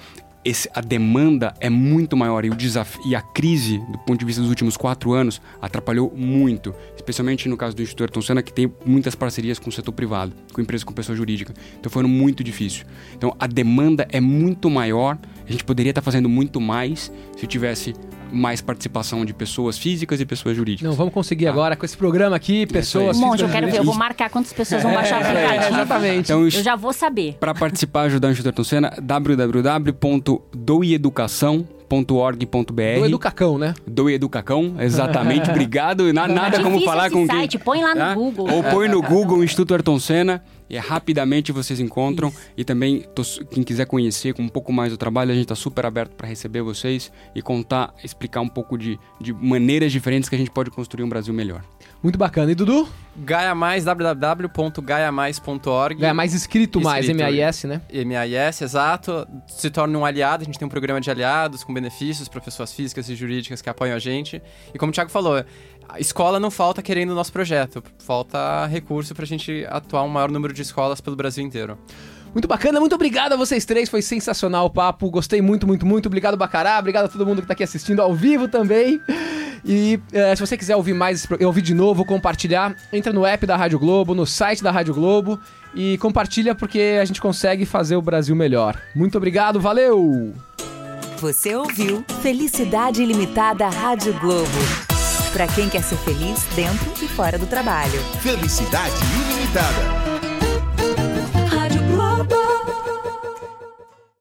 esse- a demanda é muito maior e, o desafio, e a crise, do ponto de vista dos últimos quatro anos, atrapalhou muito. Especialmente no caso do Instituto Ayrton Senna, que tem muitas parcerias com o setor privado, com empresas com pessoa jurídica. Então, foi muito difícil. Então, a demanda é muito maior. A gente poderia estar fazendo muito mais se tivesse mais participação de pessoas físicas e pessoas jurídicas. Não, vamos conseguir agora com esse programa aqui, pessoas. Um monte, eu quero ver. Eu vou marcar quantas pessoas vão baixar o É, aplicativo. exatamente. Então, Eu já vou saber. para participar ajudar o Instituto Ayrton Senna, www.doeducação.org.br Do Educacão, né? Doeducacão, exatamente. [LAUGHS] Obrigado. Na- nada É como falar esse com site, quem... põe lá no Tá? Google. Ou põe no Google Instituto Ayrton Senna e rapidamente vocês encontram. E também, tô quem quiser conhecer com um pouco mais do trabalho, a gente está super aberto para receber vocês e contar, explicar um pouco de, de maneiras diferentes que a gente pode construir um Brasil melhor. Muito bacana. E Dudu? Gaia Mais, www.gaiamais.org. É mais escrito mais, Escrito. MAIS, né? MAIS, exato. Se torna um aliado, a gente tem um programa de aliados com benefícios para pessoas físicas e jurídicas que apoiam a gente. E como o Thiago falou, a escola não falta querendo o nosso projeto, falta recurso para a gente atuar um maior número de escolas pelo Brasil inteiro. Muito bacana, muito obrigado a vocês três, foi sensacional o papo, gostei muito, muito, muito. Obrigado, Bacará, obrigado a todo mundo que tá aqui assistindo ao vivo também. E eh, se você quiser ouvir mais, ouvir de novo, compartilhar, entra no app da Rádio Globo, no site da Rádio Globo e compartilha porque a gente consegue fazer o Brasil melhor. Muito obrigado, valeu! Você ouviu Felicidade Ilimitada Rádio Globo. Para quem quer ser feliz dentro e fora do trabalho. Felicidade ilimitada.